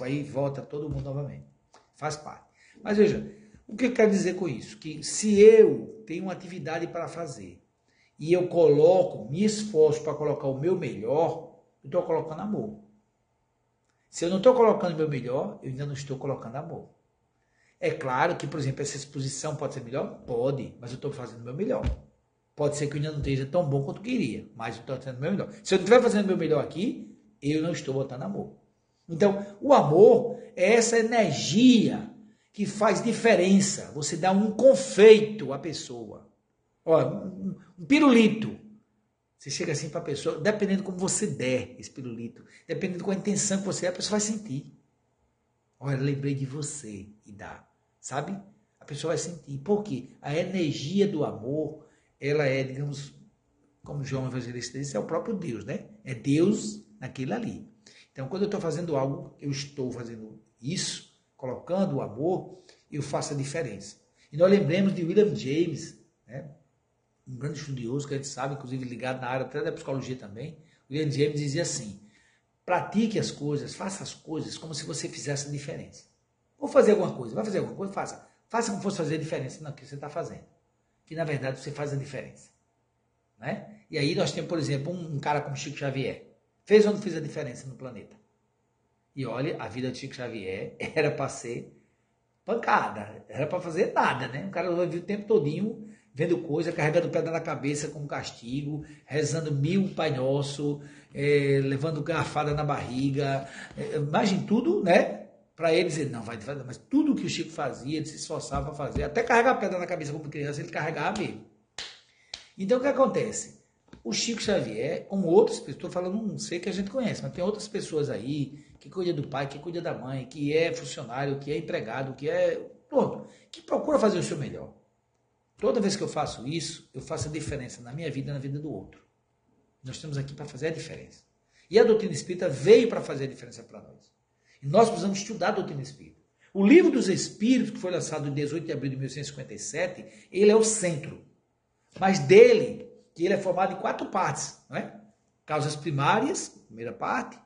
aí volta todo mundo novamente. Faz parte. Mas veja, o que eu quero dizer com isso? Que se eu tenho uma atividade para fazer e eu coloco, me esforço para colocar o meu melhor, eu estou colocando amor. Se eu não estou colocando o meu melhor, eu ainda não estou colocando amor. É claro que, por exemplo, essa exposição pode ser melhor? Pode, mas eu estou fazendo o meu melhor. Pode ser que eu ainda não esteja tão bom quanto queria, mas eu estou fazendo o meu melhor. Se eu não estiver fazendo o meu melhor aqui, eu não estou botando amor. Então, o amor é essa energia que faz diferença. Você dá um confeito à pessoa. Ó, um, um pirulito. Você chega assim para a pessoa, dependendo como você der esse pirulito, dependendo com a intenção que você é, a pessoa vai sentir. Olha, lembrei de você e dá. Sabe? A pessoa vai sentir. Por quê? A energia do amor, ela é, digamos, como João Evangelista disse, é o próprio Deus, né? É Deus naquilo ali. Então, quando eu estou fazendo algo, eu estou fazendo isso, colocando o amor, eu faço a diferença. E nós lembremos de William James, né? um grande estudioso que a gente sabe, inclusive ligado na área até da psicologia também. William James dizia assim: pratique as coisas, faça as coisas como se você fizesse a diferença. Vou fazer alguma coisa, vai fazer alguma coisa, faça. Faça como fosse fazer a diferença no que você está fazendo. Que na verdade você faz a diferença. Né? E aí nós temos, por exemplo, um, um cara como Chico Xavier. Fez ou não fez a diferença no planeta? E olha, a vida de Chico Xavier (laughs) era para ser pancada, era para fazer nada, né? O cara vivia o tempo todinho vendo coisa, carregando pedra na cabeça como castigo, rezando mil Pai Nosso, é, levando garrafada na barriga, é, imagem tudo, né? Para ele dizer, não, vai fazer, mas tudo que o Chico fazia, ele se esforçava para fazer, até carregar pedra na cabeça como criança, ele carregava mesmo. Então o que acontece? O Chico Xavier, como outras pessoas, estou falando, não sei que a gente conhece, mas tem outras pessoas aí que cuida do pai, que cuida da mãe, que é funcionário, que é empregado, que é. Pronto, que procura fazer o seu melhor. Toda vez que eu faço isso, eu faço a diferença na minha vida e na vida do outro. Nós estamos aqui para fazer a diferença. E a doutrina espírita veio para fazer a diferença para nós. E nós precisamos estudar a doutrina espírita. O livro dos Espíritos, que foi lançado em 18 de abril de 1857, ele é o centro. Mas dele que ele é formado em quatro partes, não é? Causas primárias, primeira parte,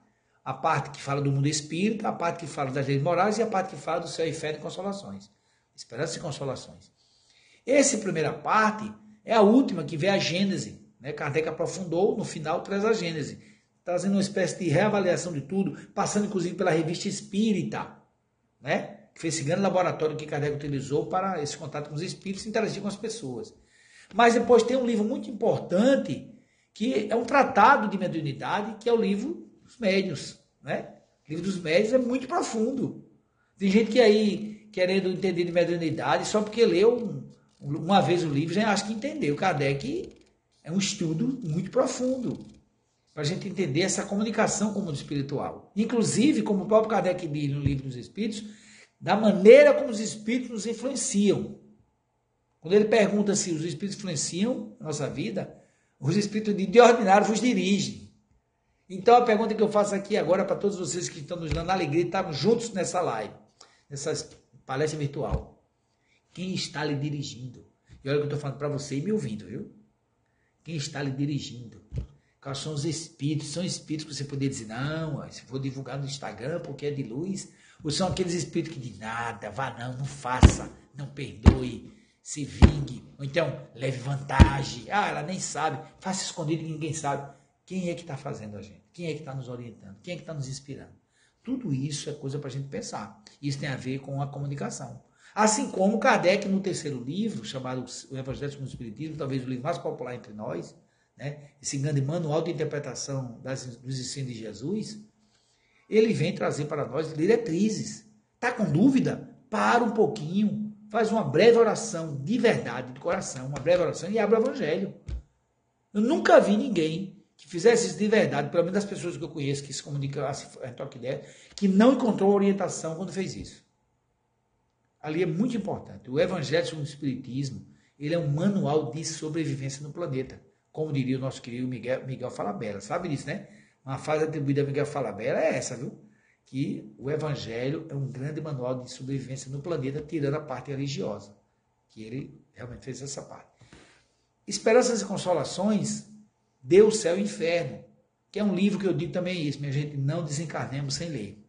a parte que fala do mundo espírita, a parte que fala das leis morais e a parte que fala do céu e fé e consolações. Esperança e consolações. Essa primeira parte é a última que vê a Gênese. Né? Kardec aprofundou, no final traz a Gênese, trazendo uma espécie de reavaliação de tudo, passando inclusive pela revista espírita. Né? Que foi esse grande laboratório que Kardec utilizou para esse contato com os espíritos e interagir com as pessoas. Mas depois tem um livro muito importante, que é um tratado de mediunidade, que é o livro dos médios. Né? O livro dos médios é muito profundo. Tem gente que aí, querendo entender de mediunidade, só porque leu uma vez o livro, já acha que entendeu. Kardec é um estudo muito profundo para a gente entender essa comunicação com o mundo espiritual. Inclusive, como o próprio Kardec diz no livro dos Espíritos, da maneira como os Espíritos nos influenciam. Quando ele pergunta se os Espíritos influenciam a nossa vida, os Espíritos de ordinário vos dirigem. Então a pergunta que eu faço aqui agora para todos vocês que estão nos dando alegria e estamos juntos nessa live, nessa palestra virtual. Quem está lhe dirigindo? E olha o que eu estou falando para você e me ouvindo, viu? Quem está lhe dirigindo? Quais são os espíritos? São espíritos que você poderia dizer, não, se for divulgar no Instagram porque é de luz. Ou são aqueles espíritos que dizem, nada, vá não, não faça, não perdoe, se vingue. Ou então, leve vantagem. Ah, ela nem sabe. Faça escondido que ninguém sabe. Quem é que está fazendo a gente? Quem é que está nos orientando? Quem é que está nos inspirando? Tudo isso é coisa para a gente pensar. Isso tem a ver com a comunicação. Assim como Kardec, no terceiro livro, chamado O Evangelho segundo o Espiritismo, talvez o livro mais popular entre nós, né? esse grande manual de interpretação das, dos ensinos de Jesus, ele vem trazer para nós diretrizes. Está com dúvida? Para um pouquinho, faz uma breve oração de verdade, de coração, uma breve oração e abre o Evangelho. Eu nunca vi ninguém que fizesse isso de verdade, pelo menos das pessoas que eu conheço que se comunicam a toque ideia, que não encontrou orientação quando fez isso. Ali é muito importante. O Evangelho segundo o Espiritismo, ele é um manual de sobrevivência no planeta como diria o nosso querido Miguel, Miguel Falabella. Sabe disso, né? Uma frase atribuída a Miguel Falabella é essa, viu? Que o Evangelho é um grande manual de sobrevivência no planeta, tirando a parte religiosa. Que ele realmente fez essa parte. Esperanças e Consolações, Deus, Céu e Inferno. Que é um livro que eu digo também isso, minha gente, não desencarnemos sem ler.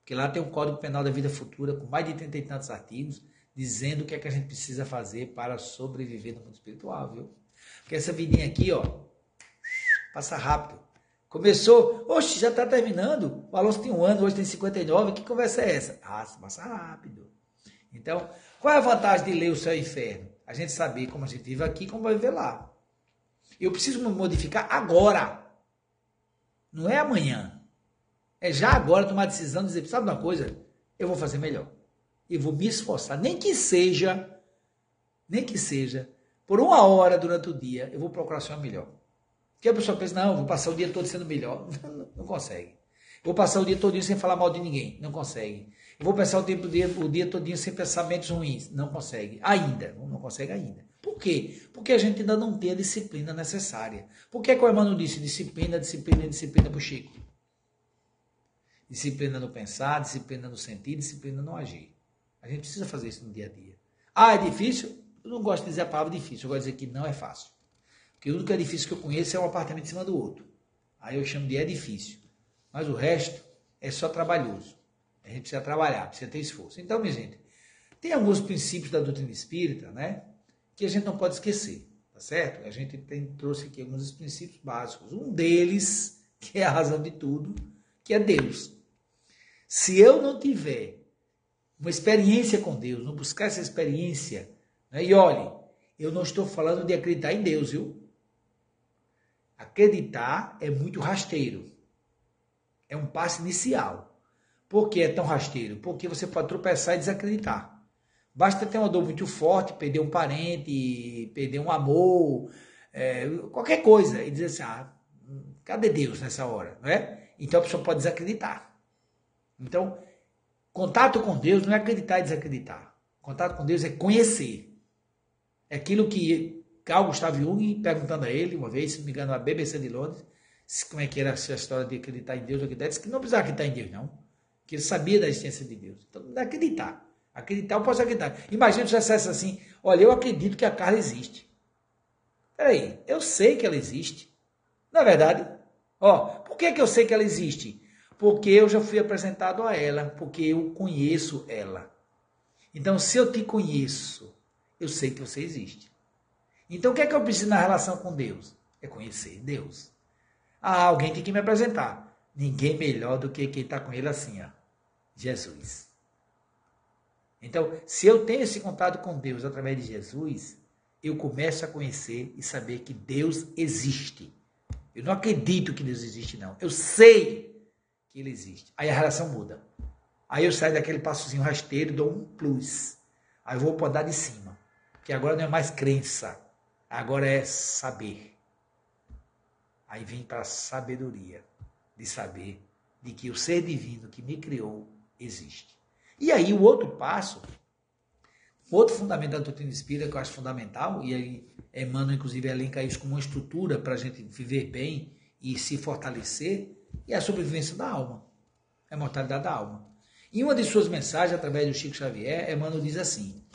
Porque lá tem o Código Penal da Vida Futura, com mais de trinta e tantos artigos, dizendo o que é que a gente precisa fazer para sobreviver no mundo espiritual, viu? Porque essa vidinha aqui, ó, passa rápido. Começou, oxe, já está terminando. O Alonso tem um ano, hoje tem 59. Que conversa é essa? Ah, passa rápido. Então, qual é a vantagem de ler o céu e o inferno? A gente saber como a gente vive aqui como vai viver lá. Eu preciso me modificar agora. Não é amanhã. É já agora tomar a decisão de dizer, sabe uma coisa? Eu vou fazer melhor. Eu vou me esforçar. Nem que seja, nem que seja por uma hora durante o dia, eu vou procurar ser melhor. Porque a pessoa pensa, não, vou passar o dia todo sendo melhor. (laughs) Não, não consegue. vou passar o dia todo sem falar mal de ninguém. Não consegue. Vou passar o, tempo, o, dia, o dia todo sem pensamentos ruins. Não consegue. Ainda. Não consegue ainda. Por quê? Porque a gente ainda não tem a disciplina necessária. Por que, que o irmão disse disciplina, disciplina, disciplina para o Chico? Disciplina no pensar, disciplina no sentir, disciplina no agir. A gente precisa fazer isso no dia a dia. Ah, é difícil? Eu não gosto de dizer a palavra difícil, eu gosto de dizer que não é fácil. Porque o único edifício que eu conheço é um apartamento em cima do outro. Aí eu chamo de edifício. Mas o resto é só trabalhoso. A gente precisa trabalhar, precisa ter esforço. Então, minha gente, tem alguns princípios da doutrina espírita, né? Que a gente não pode esquecer, tá certo? A gente tem, trouxe aqui alguns princípios básicos. Um deles, (laughs) que é a razão de tudo, que é Deus. Se eu não tiver uma experiência com Deus, não buscar essa experiência né? E olhe, eu não estou falando de acreditar em Deus, viu? Acreditar é muito rasteiro. É um passo inicial. Por que é tão rasteiro? Porque você pode tropeçar e desacreditar. Basta ter uma dor muito forte, perder um parente, perder um amor, é, qualquer coisa, e dizer assim: ah, cadê Deus nessa hora? Não é? Então a pessoa pode desacreditar. Então, contato com Deus não é acreditar e desacreditar. Contato com Deus é conhecer. É aquilo que Carl Gustav Jung, perguntando a ele, uma vez, se não me engano, na BBC de Londres, como é que era essa história de acreditar em Deus, acreditar, disse que não precisava acreditar em Deus, não. Que ele sabia da existência de Deus. Então, não acreditar. Acreditar, eu posso acreditar. Imagina se eu dissesse assim, olha, eu acredito que a Carla existe. Peraí, eu sei que ela existe. Não é verdade? Ó, por que, que eu sei que ela existe? Porque eu já fui apresentado a ela, porque eu conheço ela. Então, se eu te conheço, eu sei que você existe. Então, o que é que eu preciso na relação com Deus? É conhecer Deus. Ah, alguém tem que me apresentar. Ninguém melhor do que quem está com ele assim, ó. Jesus. Então, se eu tenho esse contato com Deus através de Jesus, eu começo a conhecer e saber que Deus existe. Eu não acredito que Deus existe, não. Eu sei que Ele existe. Aí a relação muda. Aí eu saio daquele passozinho rasteiro dou um plus. Aí eu vou para andar de cima. Que agora não é mais crença. Agora é saber. Aí vem para a sabedoria de saber de que o ser divino que me criou existe. E aí o outro passo, outro fundamento da doutrina espírita que eu acho fundamental, e aí Emmanuel inclusive elenca isso como uma estrutura para a gente viver bem e se fortalecer, é a sobrevivência da alma, a mortalidade da alma. Em uma de suas mensagens, através do Chico Xavier, Emmanuel diz assim,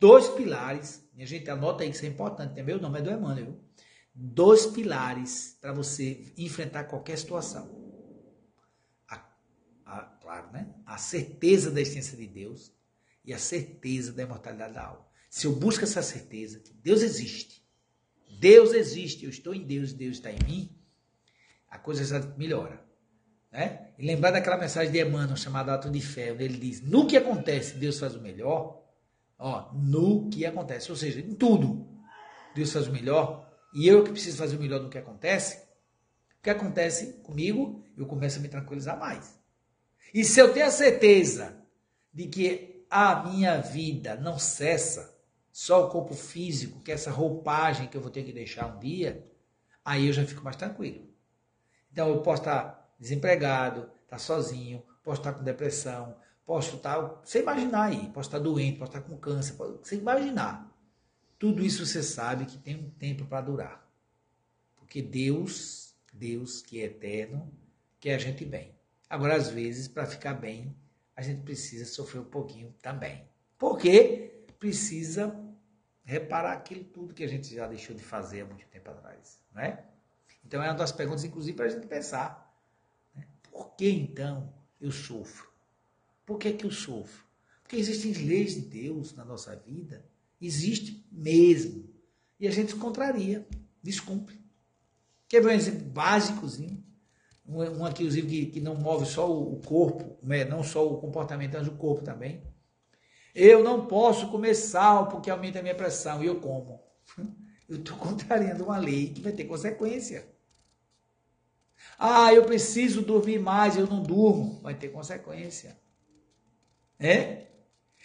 dois pilares, e a gente anota aí que isso é importante, tem meu nome é do Emmanuel, dois pilares para você enfrentar qualquer situação a, claro, né? a certeza da existência de Deus e a certeza da imortalidade da alma. Se eu busco essa certeza que Deus existe, Deus existe, eu estou em Deus, Deus está em mim, a coisa já melhora. Né? E lembrar daquela mensagem de Emmanuel chamada Ato de Fé, onde ele diz: no que acontece, Deus faz o melhor. Ó, no que acontece, ou seja, em tudo, Deus faz o melhor. E eu que preciso fazer o melhor no que acontece. O que acontece comigo, eu começo a me tranquilizar mais. E se eu tenho a certeza de que a minha vida não cessa, só o corpo físico, que é essa roupagem que eu vou ter que deixar um dia, aí eu já fico mais tranquilo. Então eu posso estar desempregado, estar sozinho, posso estar com depressão, posso estar, você imaginar aí, posso estar doente, posso estar com câncer, você imaginar. Tudo isso você sabe que tem um tempo para durar. Porque Deus, Deus que é eterno, quer a gente bem. Agora, às vezes, para ficar bem, a gente precisa sofrer um pouquinho também. Porque precisa reparar aquilo tudo que a gente já deixou de fazer há muito tempo atrás. Né? Então, é uma das perguntas, inclusive, para a gente pensar. Né? Por que, então, eu sofro? Por que, que eu sofro? Porque existem leis de Deus na nossa vida. Existe mesmo. E a gente contraria, descumpre. Quer ver um exemplo básicozinho? um, aqui, inclusive, que, que não move só o corpo, né? não só o comportamento, mas o corpo também. Eu não posso comer sal porque aumenta a minha pressão e eu como. (laughs) Eu estou contrariando uma lei que vai ter consequência. Ah, eu preciso dormir mais, eu não durmo, vai ter consequência. É?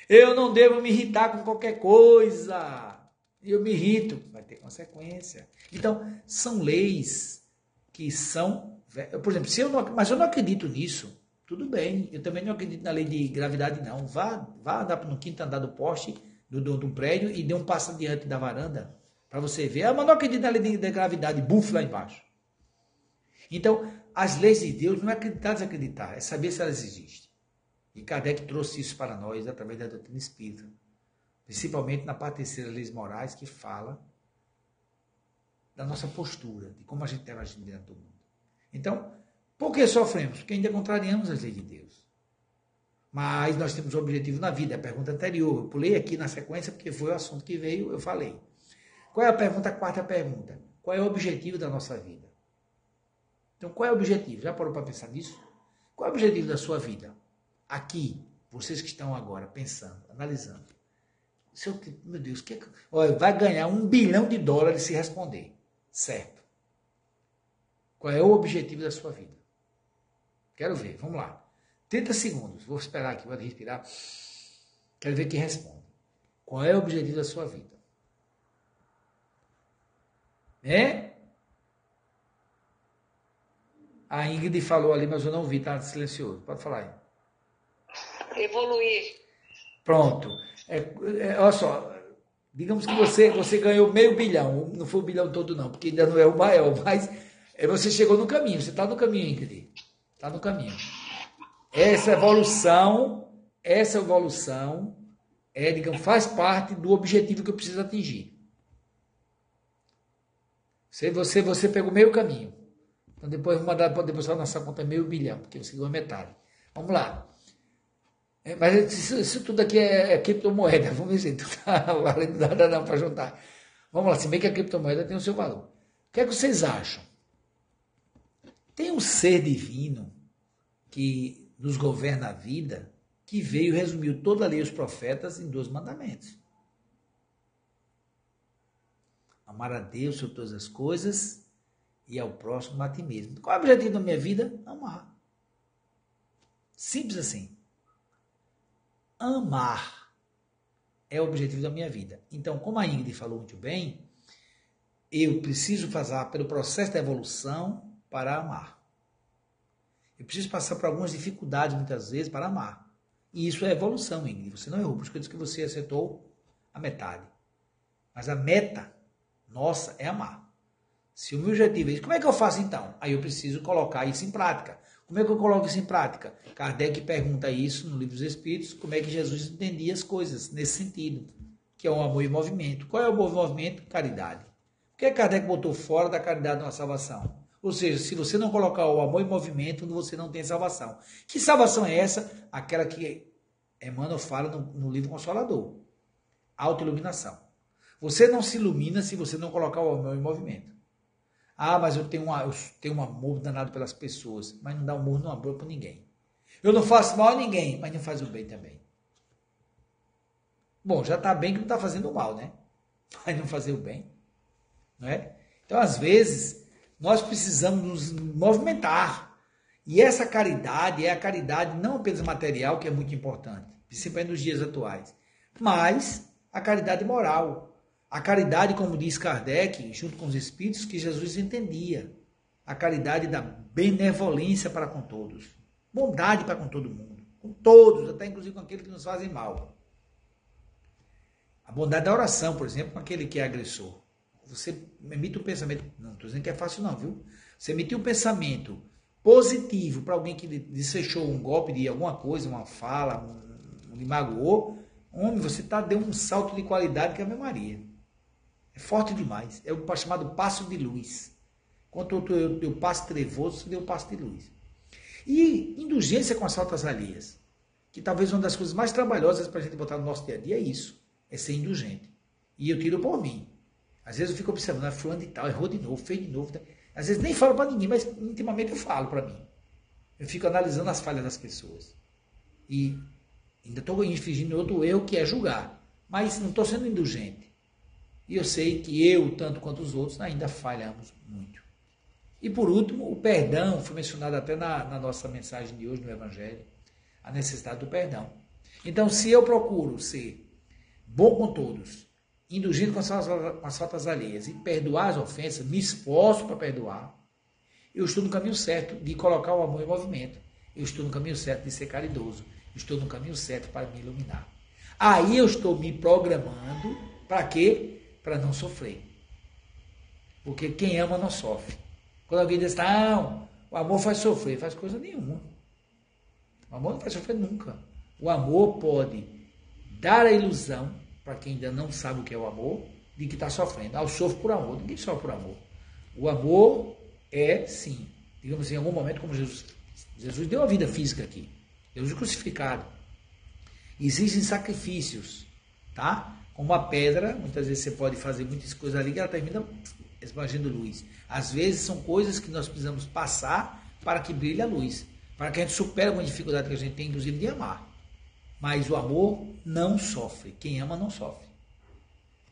Eu não devo me irritar com qualquer coisa. Eu me irrito, vai ter consequência. Então, são leis que são por exemplo, se eu não, mas eu não acredito nisso, tudo bem. Eu também não acredito na lei de gravidade, não. Vá, vá andar no quinto andar do poste, do, do, do prédio, e dê um passo adiante da varanda, para você ver. Ah, mas não acredito na lei de, de gravidade, bufo lá embaixo. Então, as leis de Deus não é acreditar, desacreditar, é saber se elas existem. E Kardec trouxe isso para nós através da doutrina espírita, principalmente na parte terceira leis morais, que fala da nossa postura, de como a gente deve agir dentro do mundo. Então, por que sofremos? Porque ainda contrariamos as leis de Deus. Mas nós temos um objetivo na vida, a pergunta anterior. Eu pulei aqui na sequência porque foi o assunto que veio, eu falei. Qual é a pergunta? A quarta pergunta. Qual é o objetivo da nossa vida? Então, qual é o objetivo? Já parou para pensar nisso? Qual é o objetivo da sua vida? Aqui, vocês que estão agora pensando, analisando. Seu, meu Deus, que, olha, vai ganhar um bilhão de dólares se responder. Certo. Qual é o objetivo da sua vida? Quero ver, vamos lá. 30 segundos, vou esperar aqui, vou respirar. Quero ver quem responde. Qual é o objetivo da sua vida? É? A Ingrid falou ali, mas eu não vi, está silencioso. Pode falar aí. Evoluir. Pronto. É, é, olha só, digamos que você, você ganhou meio bilhão, não foi o bilhão todo não, porque ainda não é o maior, (laughs) mas é você chegou no caminho, você está no caminho, Ingrid. Está no caminho. Essa evolução, essa evolução é, digamos, faz parte do objetivo que eu preciso atingir. Você, você, você pegou meio caminho. Então depois vou mandar, depois vai nossa conta meio bilhão, porque você ganhou metade. Vamos lá. É, mas isso, isso, tudo aqui é, é, criptomoeda. (laughs) Vamos ver se não está valendo nada não para juntar. Vamos lá, se bem que a criptomoeda tem o seu valor. O que é que vocês acham? Tem um ser divino que nos governa a vida, que veio e resumiu toda a lei e os profetas em dois mandamentos. Amar a Deus sobre todas as coisas e ao próximo a ti mesmo. Qual é o objetivo da minha vida? Amar. Simples assim. Amar é o objetivo da minha vida. Então, como a Ingrid falou muito bem, eu preciso passar pelo processo da evolução para amar. Eu preciso passar por algumas dificuldades muitas vezes para amar. E isso é evolução, Ingrid. Você não errou, por isso que eu disse que você acertou a metade. Mas a meta nossa é amar. Se o meu objetivo é isso, como é que eu faço então? Aí eu preciso colocar isso em prática. Como é que eu coloco isso em prática? Kardec pergunta isso no Livro dos Espíritos, como é que Jesus entendia as coisas nesse sentido, que é o amor e movimento. Qual é o e movimento? Caridade. Por que Kardec botou fora da caridade uma salvação? Ou seja, se você não colocar o amor em movimento, você não tem salvação. Que salvação é essa? Aquela que Emmanuel fala no, no livro Consolador. Autoiluminação. Você não se ilumina se você não colocar o amor em movimento. Ah, mas eu tenho, uma, eu tenho um amor danado pelas pessoas, mas não dá amor, não amor por ninguém. Eu não faço mal a ninguém, mas não faz o bem também. Bom, já está bem que não está fazendo mal, né? (laughs) Mas não fazer o bem. Não é? Então, às vezes, nós precisamos nos movimentar. E essa caridade é a caridade não apenas material, que é muito importante, principalmente nos dias atuais, mas a caridade moral. A caridade, como diz Kardec, junto com os espíritos, que Jesus entendia. A caridade da benevolência para com todos. Bondade para com todo mundo. Com todos, até inclusive com aqueles que nos fazem mal. A bondade da oração, por exemplo, com aquele que é agressor. Você emite um pensamento. Não estou dizendo que é fácil, não, viu? Você emitir um pensamento positivo para alguém que desfechou um golpe de alguma coisa, uma fala, um, lhe magoou. Homem, você tá, deu um salto de qualidade que é a Maria. É forte demais. É o chamado passo de luz. Quando eu dei o passo trevoso, você deu passo de luz. E indulgência com as faltas alheias. Que talvez uma das coisas mais trabalhosas para a gente botar no nosso dia a dia é isso. É ser indulgente. E eu tiro por mim. Às vezes eu fico observando, ah, fulano e tal, errou de novo, fez de novo. Às vezes nem falo para ninguém, mas intimamente eu falo para mim. Eu fico analisando as falhas das pessoas. E ainda estou infringindo outro erro que é julgar. Mas não estou sendo indulgente. E eu sei que eu, tanto quanto os outros, ainda falhamos muito. E por último, o perdão, foi mencionado até na, na nossa mensagem de hoje no Evangelho, a necessidade do perdão. Então, se eu procuro ser bom com todos, indulgindo com as, com as faltas alheias e perdoar as ofensas, me esforço para perdoar, eu estou no caminho certo de colocar o amor em movimento. Eu estou no caminho certo de ser caridoso. Eu estou no caminho certo para me iluminar. Aí eu estou me programando para quê? Para não sofrer. Porque quem ama não sofre. Quando alguém diz, não, o amor faz sofrer, faz coisa nenhuma. O amor não faz sofrer nunca. O amor pode dar a ilusão, para quem ainda não sabe o que é o amor, de que está sofrendo. Ah, eu sofro por amor. Ninguém sofre por amor. O amor é, sim, digamos assim, em algum momento, como Jesus, Jesus deu a vida física aqui. Jesus crucificado. Existem sacrifícios, tá? Como a pedra, muitas vezes você pode fazer muitas coisas ali que ela termina esbanjando luz. Às vezes são coisas que nós precisamos passar para que brilhe a luz, para que a gente supere alguma dificuldade que a gente tem, inclusive, de amar. Mas o amor não sofre. Quem ama não sofre.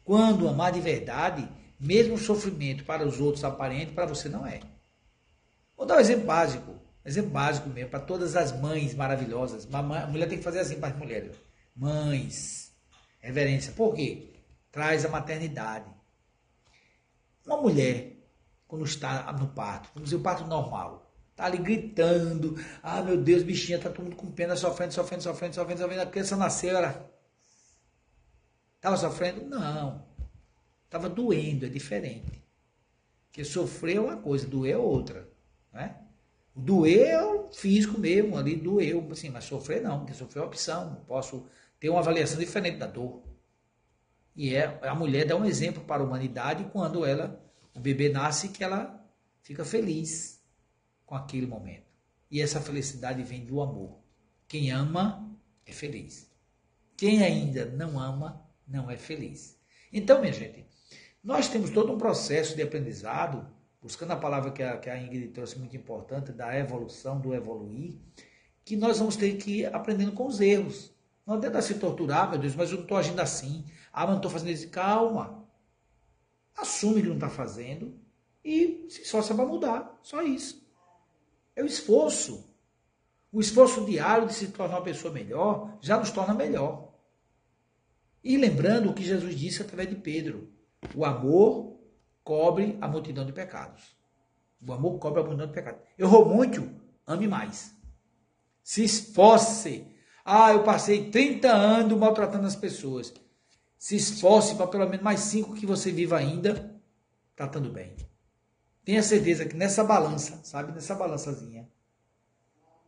Quando amar de verdade, mesmo o sofrimento para os outros aparente, para você não é. Vou dar um exemplo básico. Um exemplo básico mesmo, para todas as mães maravilhosas. A mulher tem que fazer assim para as mulheres. Mães, Reverência. Por quê? Traz a maternidade. Uma mulher, quando está no parto, vamos dizer o parto normal, está ali gritando, ah meu Deus, bichinha, está todo mundo com pena, sofrendo, sofrendo, sofrendo, sofrendo, sofrendo, a criança nasceu, ela estava sofrendo? Não. Estava doendo, é diferente. Porque sofrer é uma coisa, doer é outra. Né? Doer é o físico mesmo, ali doeu, assim, mas sofrer não, porque sofrer é opção. Posso tem uma avaliação diferente da dor. E é, a mulher dá um exemplo para a humanidade quando ela, o bebê nasce, que ela fica feliz com aquele momento. E essa felicidade vem do amor. Quem ama é feliz. Quem ainda não ama não é feliz. Então, minha gente, nós temos todo um processo de aprendizado, buscando a palavra que a, que a Ingrid trouxe muito importante, da evolução, do evoluir, que nós vamos ter que ir aprendendo com os erros. Não adianta se torturar, meu Deus, mas eu não estou agindo assim. Ah, mas não estou fazendo isso. Calma. Assume que não está fazendo e se esforça para mudar. Só isso. É o esforço. O esforço diário de se tornar uma pessoa melhor já nos torna melhor. E lembrando o que Jesus disse através de Pedro: o amor cobre a multidão de pecados. O amor cobre a multidão de pecados. Eu vou muito, ame mais. Se esforce. Ah, eu passei 30 anos maltratando as pessoas. Se esforce para pelo menos mais cinco que você viva ainda tratando bem. Tenha certeza que nessa balança, sabe, nessa balançazinha,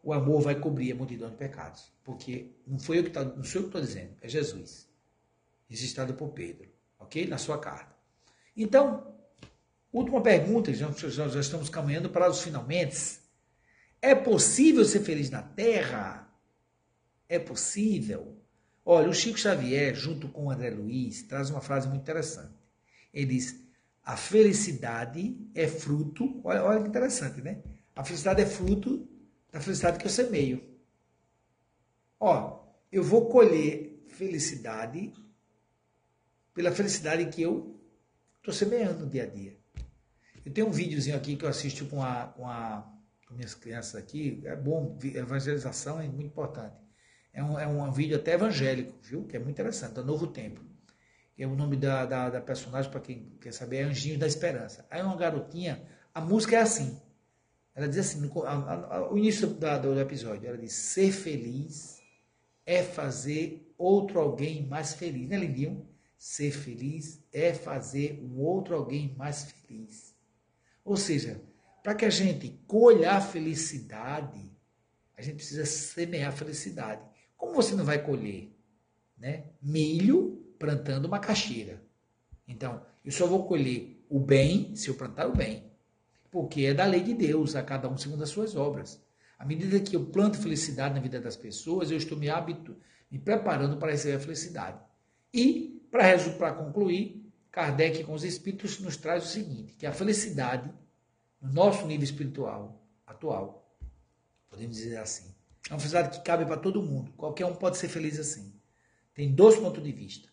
o amor vai cobrir a multidão de pecados. Porque não, foi eu que tá, não sou eu que estou dizendo, é Jesus. Registrado por Pedro, ok? Na sua carta. Então, última pergunta, já, já, já estamos caminhando para os finalmente. É possível ser feliz na Terra? É possível? Olha, o Chico Xavier, junto com o André Luiz, traz uma frase muito interessante. Ele diz: a felicidade é fruto, olha, olha que interessante, né? A felicidade é fruto da felicidade que eu semeio. Ó, eu vou colher felicidade pela felicidade que eu estou semeando no dia a dia. Eu tenho um videozinho aqui que eu assisto com a, com a com minhas crianças aqui, é bom, evangelização é muito importante. É um, é um vídeo até evangélico, viu? Que é muito interessante, do Novo Tempo. É o nome da, da, da personagem, para quem quer saber, é Anjinho da Esperança. Aí uma garotinha, a música é assim. Ela diz assim, no, a, a, o início da, do episódio, ela diz, ser feliz é fazer outro alguém mais feliz. Não é lindinho? Ser feliz é fazer um outro alguém mais feliz. Ou seja, para que a gente colha a felicidade, a gente precisa semear a felicidade. Como você não vai colher né, milho plantando macaxeira? Então, eu só vou colher o bem se eu plantar o bem. Porque é da lei de Deus, a cada um segundo as suas obras. À medida que eu planto felicidade na vida das pessoas, eu estou me, habitu me preparando para receber a felicidade. E, para concluir, Kardec com os Espíritos nos traz o seguinte, que a felicidade no nosso nível espiritual atual, podemos dizer assim. É uma felicidade que cabe para todo mundo. Qualquer um pode ser feliz assim. Tem dois pontos de vista.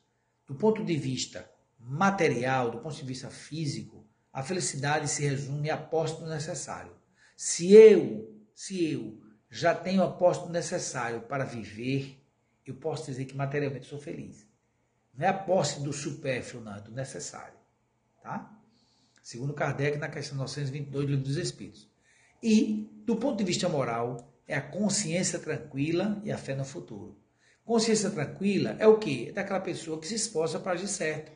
Do ponto de vista material, do ponto de vista físico, a felicidade se resume a posto necessário. Se eu, se eu já tenho a posto necessário para viver, eu posso dizer que materialmente sou feliz. Não é a posse do supérfluo, não, é do necessário. Tá? segundo Kardec na questão 922 do Livro dos Espíritos. E, do ponto de vista moral, é a consciência tranquila e a fé no futuro. Consciência tranquila é o quê? É daquela pessoa que se esforça para agir certo.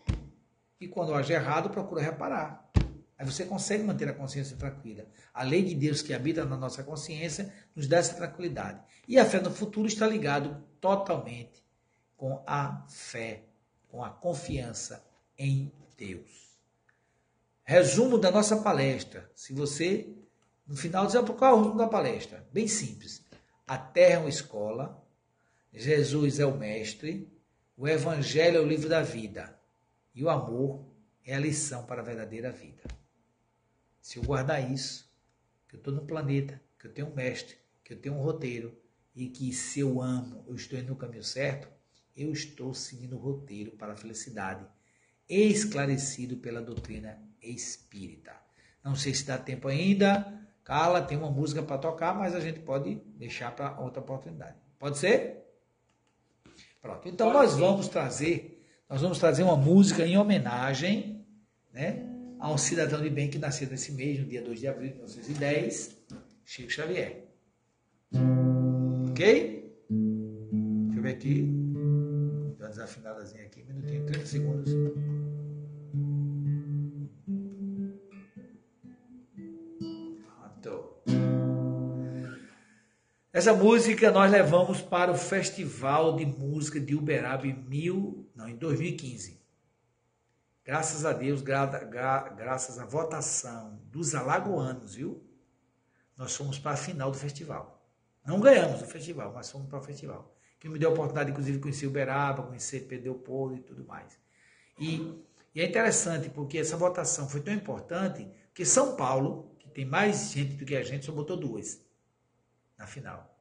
E quando age errado, procura reparar. Aí você consegue manter a consciência tranquila. A lei de Deus que habita na nossa consciência nos dá essa tranquilidade. E a fé no futuro está ligado totalmente com a fé, com a confiança em Deus. Resumo da nossa palestra. Se você, no final, dizer qual é o resumo da palestra? Bem simples. A terra é uma escola, Jesus é o mestre, o evangelho é o livro da vida e o amor é a lição para a verdadeira vida. Se eu guardar isso, que eu estou no planeta, que eu tenho um mestre, que eu tenho um roteiro e que se eu amo, eu estou indo no caminho certo, eu estou seguindo o roteiro para a felicidade, esclarecido pela doutrina espírita. Não sei se dá tempo ainda. Carla tem uma música para tocar, mas a gente pode deixar para outra oportunidade. Pode ser? Pronto. Então nós vamos trazer, nós vamos trazer uma música em homenagem, né, a um cidadão de bem que nasceu nesse mês, no dia 2 de abril de 1910, Chico Xavier. Ok? Deixa eu ver aqui. Dá uma desafinadazinha aqui, um minutinho, 30 segundos. Essa música nós levamos para o Festival de Música de Uberaba em, mil, não, em 2015. Graças a Deus, gra, gra, graças à votação dos alagoanos, viu? Nós fomos para a final do festival. Não ganhamos o festival, mas fomos para o festival. Que me deu a oportunidade, inclusive, de conhecer Uberaba, conhecer Pedro Leopoldo e tudo mais. E, e é interessante porque essa votação foi tão importante que São Paulo, que tem mais gente do que a gente, só botou duas na final.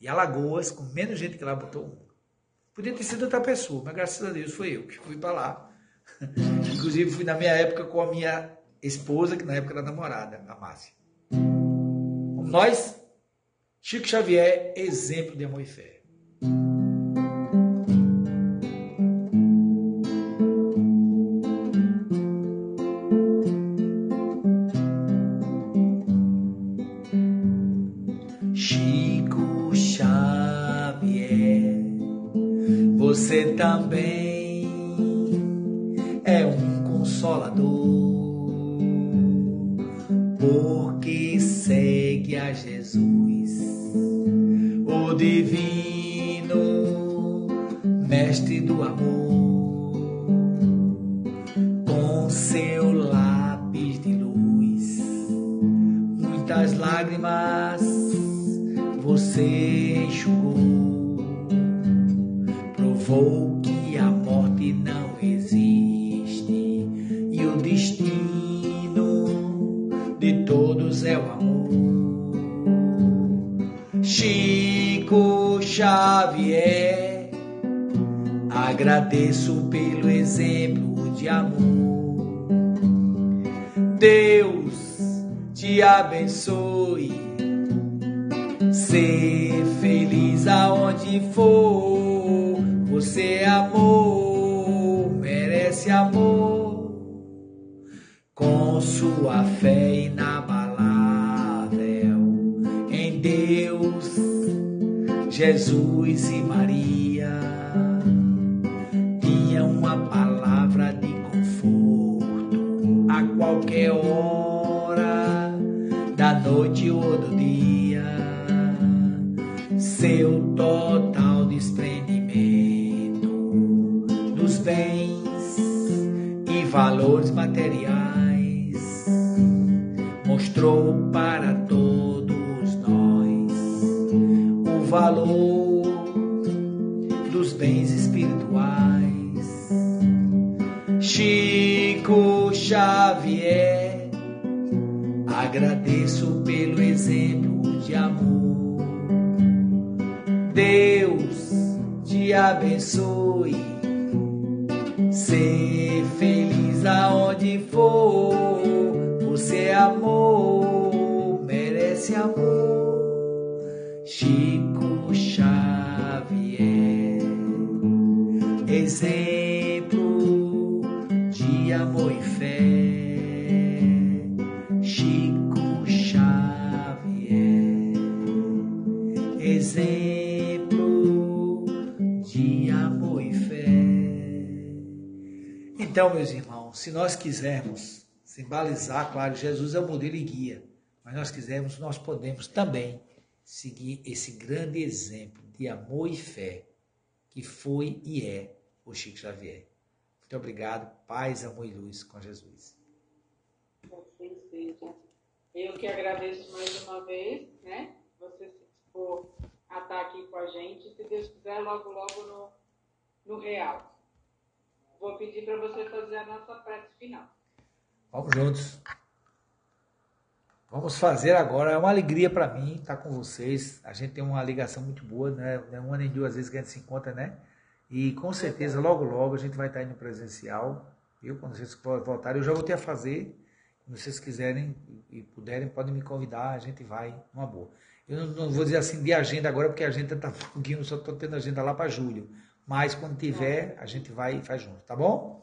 E Alagoas, com menos gente que lá, botou um. Podia ter sido outra pessoa, mas graças a Deus foi eu que fui para lá. (laughs) Inclusive fui na minha época com a minha esposa, que na época era namorada, a Márcia. Nós, Chico Xavier, exemplo de amor e fé. Abençoe. Ser feliz aonde for. Você é amor, merece amor. Com sua fé inabalável em Deus, Jesus e Maria se nós quisermos simbalizar, claro, Jesus é o modelo e guia, mas nós quisermos, nós podemos também seguir esse grande exemplo de amor e fé que foi e é o Chico Xavier. Muito obrigado. Paz, amor e luz com Jesus. Eu que agradeço mais uma vez, né? Você se dispor a estar aqui com a gente. Se Deus quiser, logo, logo no, no real. Vou pedir para você fazer a nossa prece final. Vamos juntos. Vamos fazer agora. É uma alegria para mim estar com vocês. A gente tem uma ligação muito boa, né? É uma nem duas vezes que a gente se encontra, né? E com certeza, logo, logo, a gente vai estar indo presencial. Eu, quando vocês voltarem, eu já vou ter a fazer. Se vocês quiserem e puderem, podem me convidar, a gente vai numa boa. Eu não, não vou dizer assim de agenda agora, porque a agenda (laughs) está pouquinho, só estou tendo agenda lá para julho. Mas quando tiver, a gente vai e faz junto, tá bom?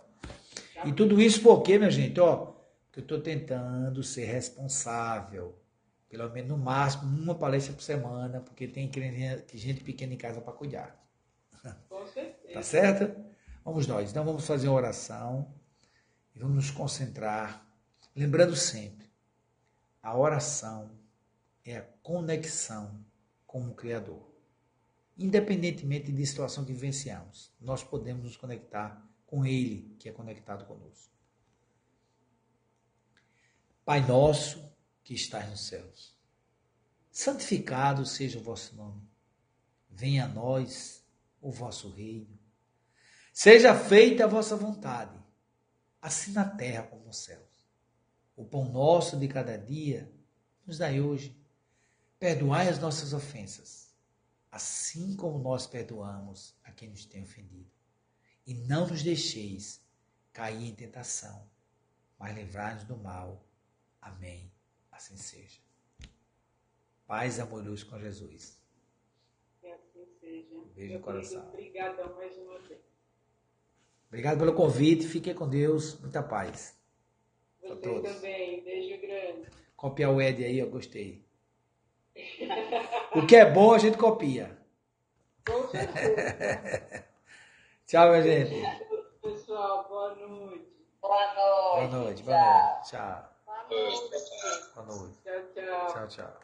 E tudo isso por quê, minha gente? Ó, que eu estou tentando ser responsável. Pelo menos no máximo uma palestra por semana, porque tem gente pequena em casa para cuidar. Com certeza. Tá certo? Vamos nós. Então vamos fazer uma oração e vamos nos concentrar. Lembrando sempre, a oração é a conexão com o Criador. Independentemente de situação que vivenciamos, nós podemos nos conectar com Ele, que é conectado conosco. Pai nosso que estás nos céus, santificado seja o vosso nome. Venha a nós o vosso reino. Seja feita a vossa vontade, assim na terra como nos céus. O pão nosso de cada dia nos dai hoje. Perdoai as nossas ofensas, assim como nós perdoamos a quem nos tem ofendido. E não nos deixeis cair em tentação, mas livrai-nos do mal. Amém. Assim seja. Paz amoroso com Jesus. Que assim seja. Beijo no coração. Obrigadão mais uma vez. Obrigado pelo convite. Fiquem com Deus. Muita paz. Você também. Beijo grande. Copiar o Ed aí, eu gostei. O que é bom a gente copia. (laughs) Tchau, minha gente. Pessoal, boa noite. Boa noite. Boa noite, boa noite. Tchau. Boa noite. Boa noite. Tchau, tchau. Tchau, tchau.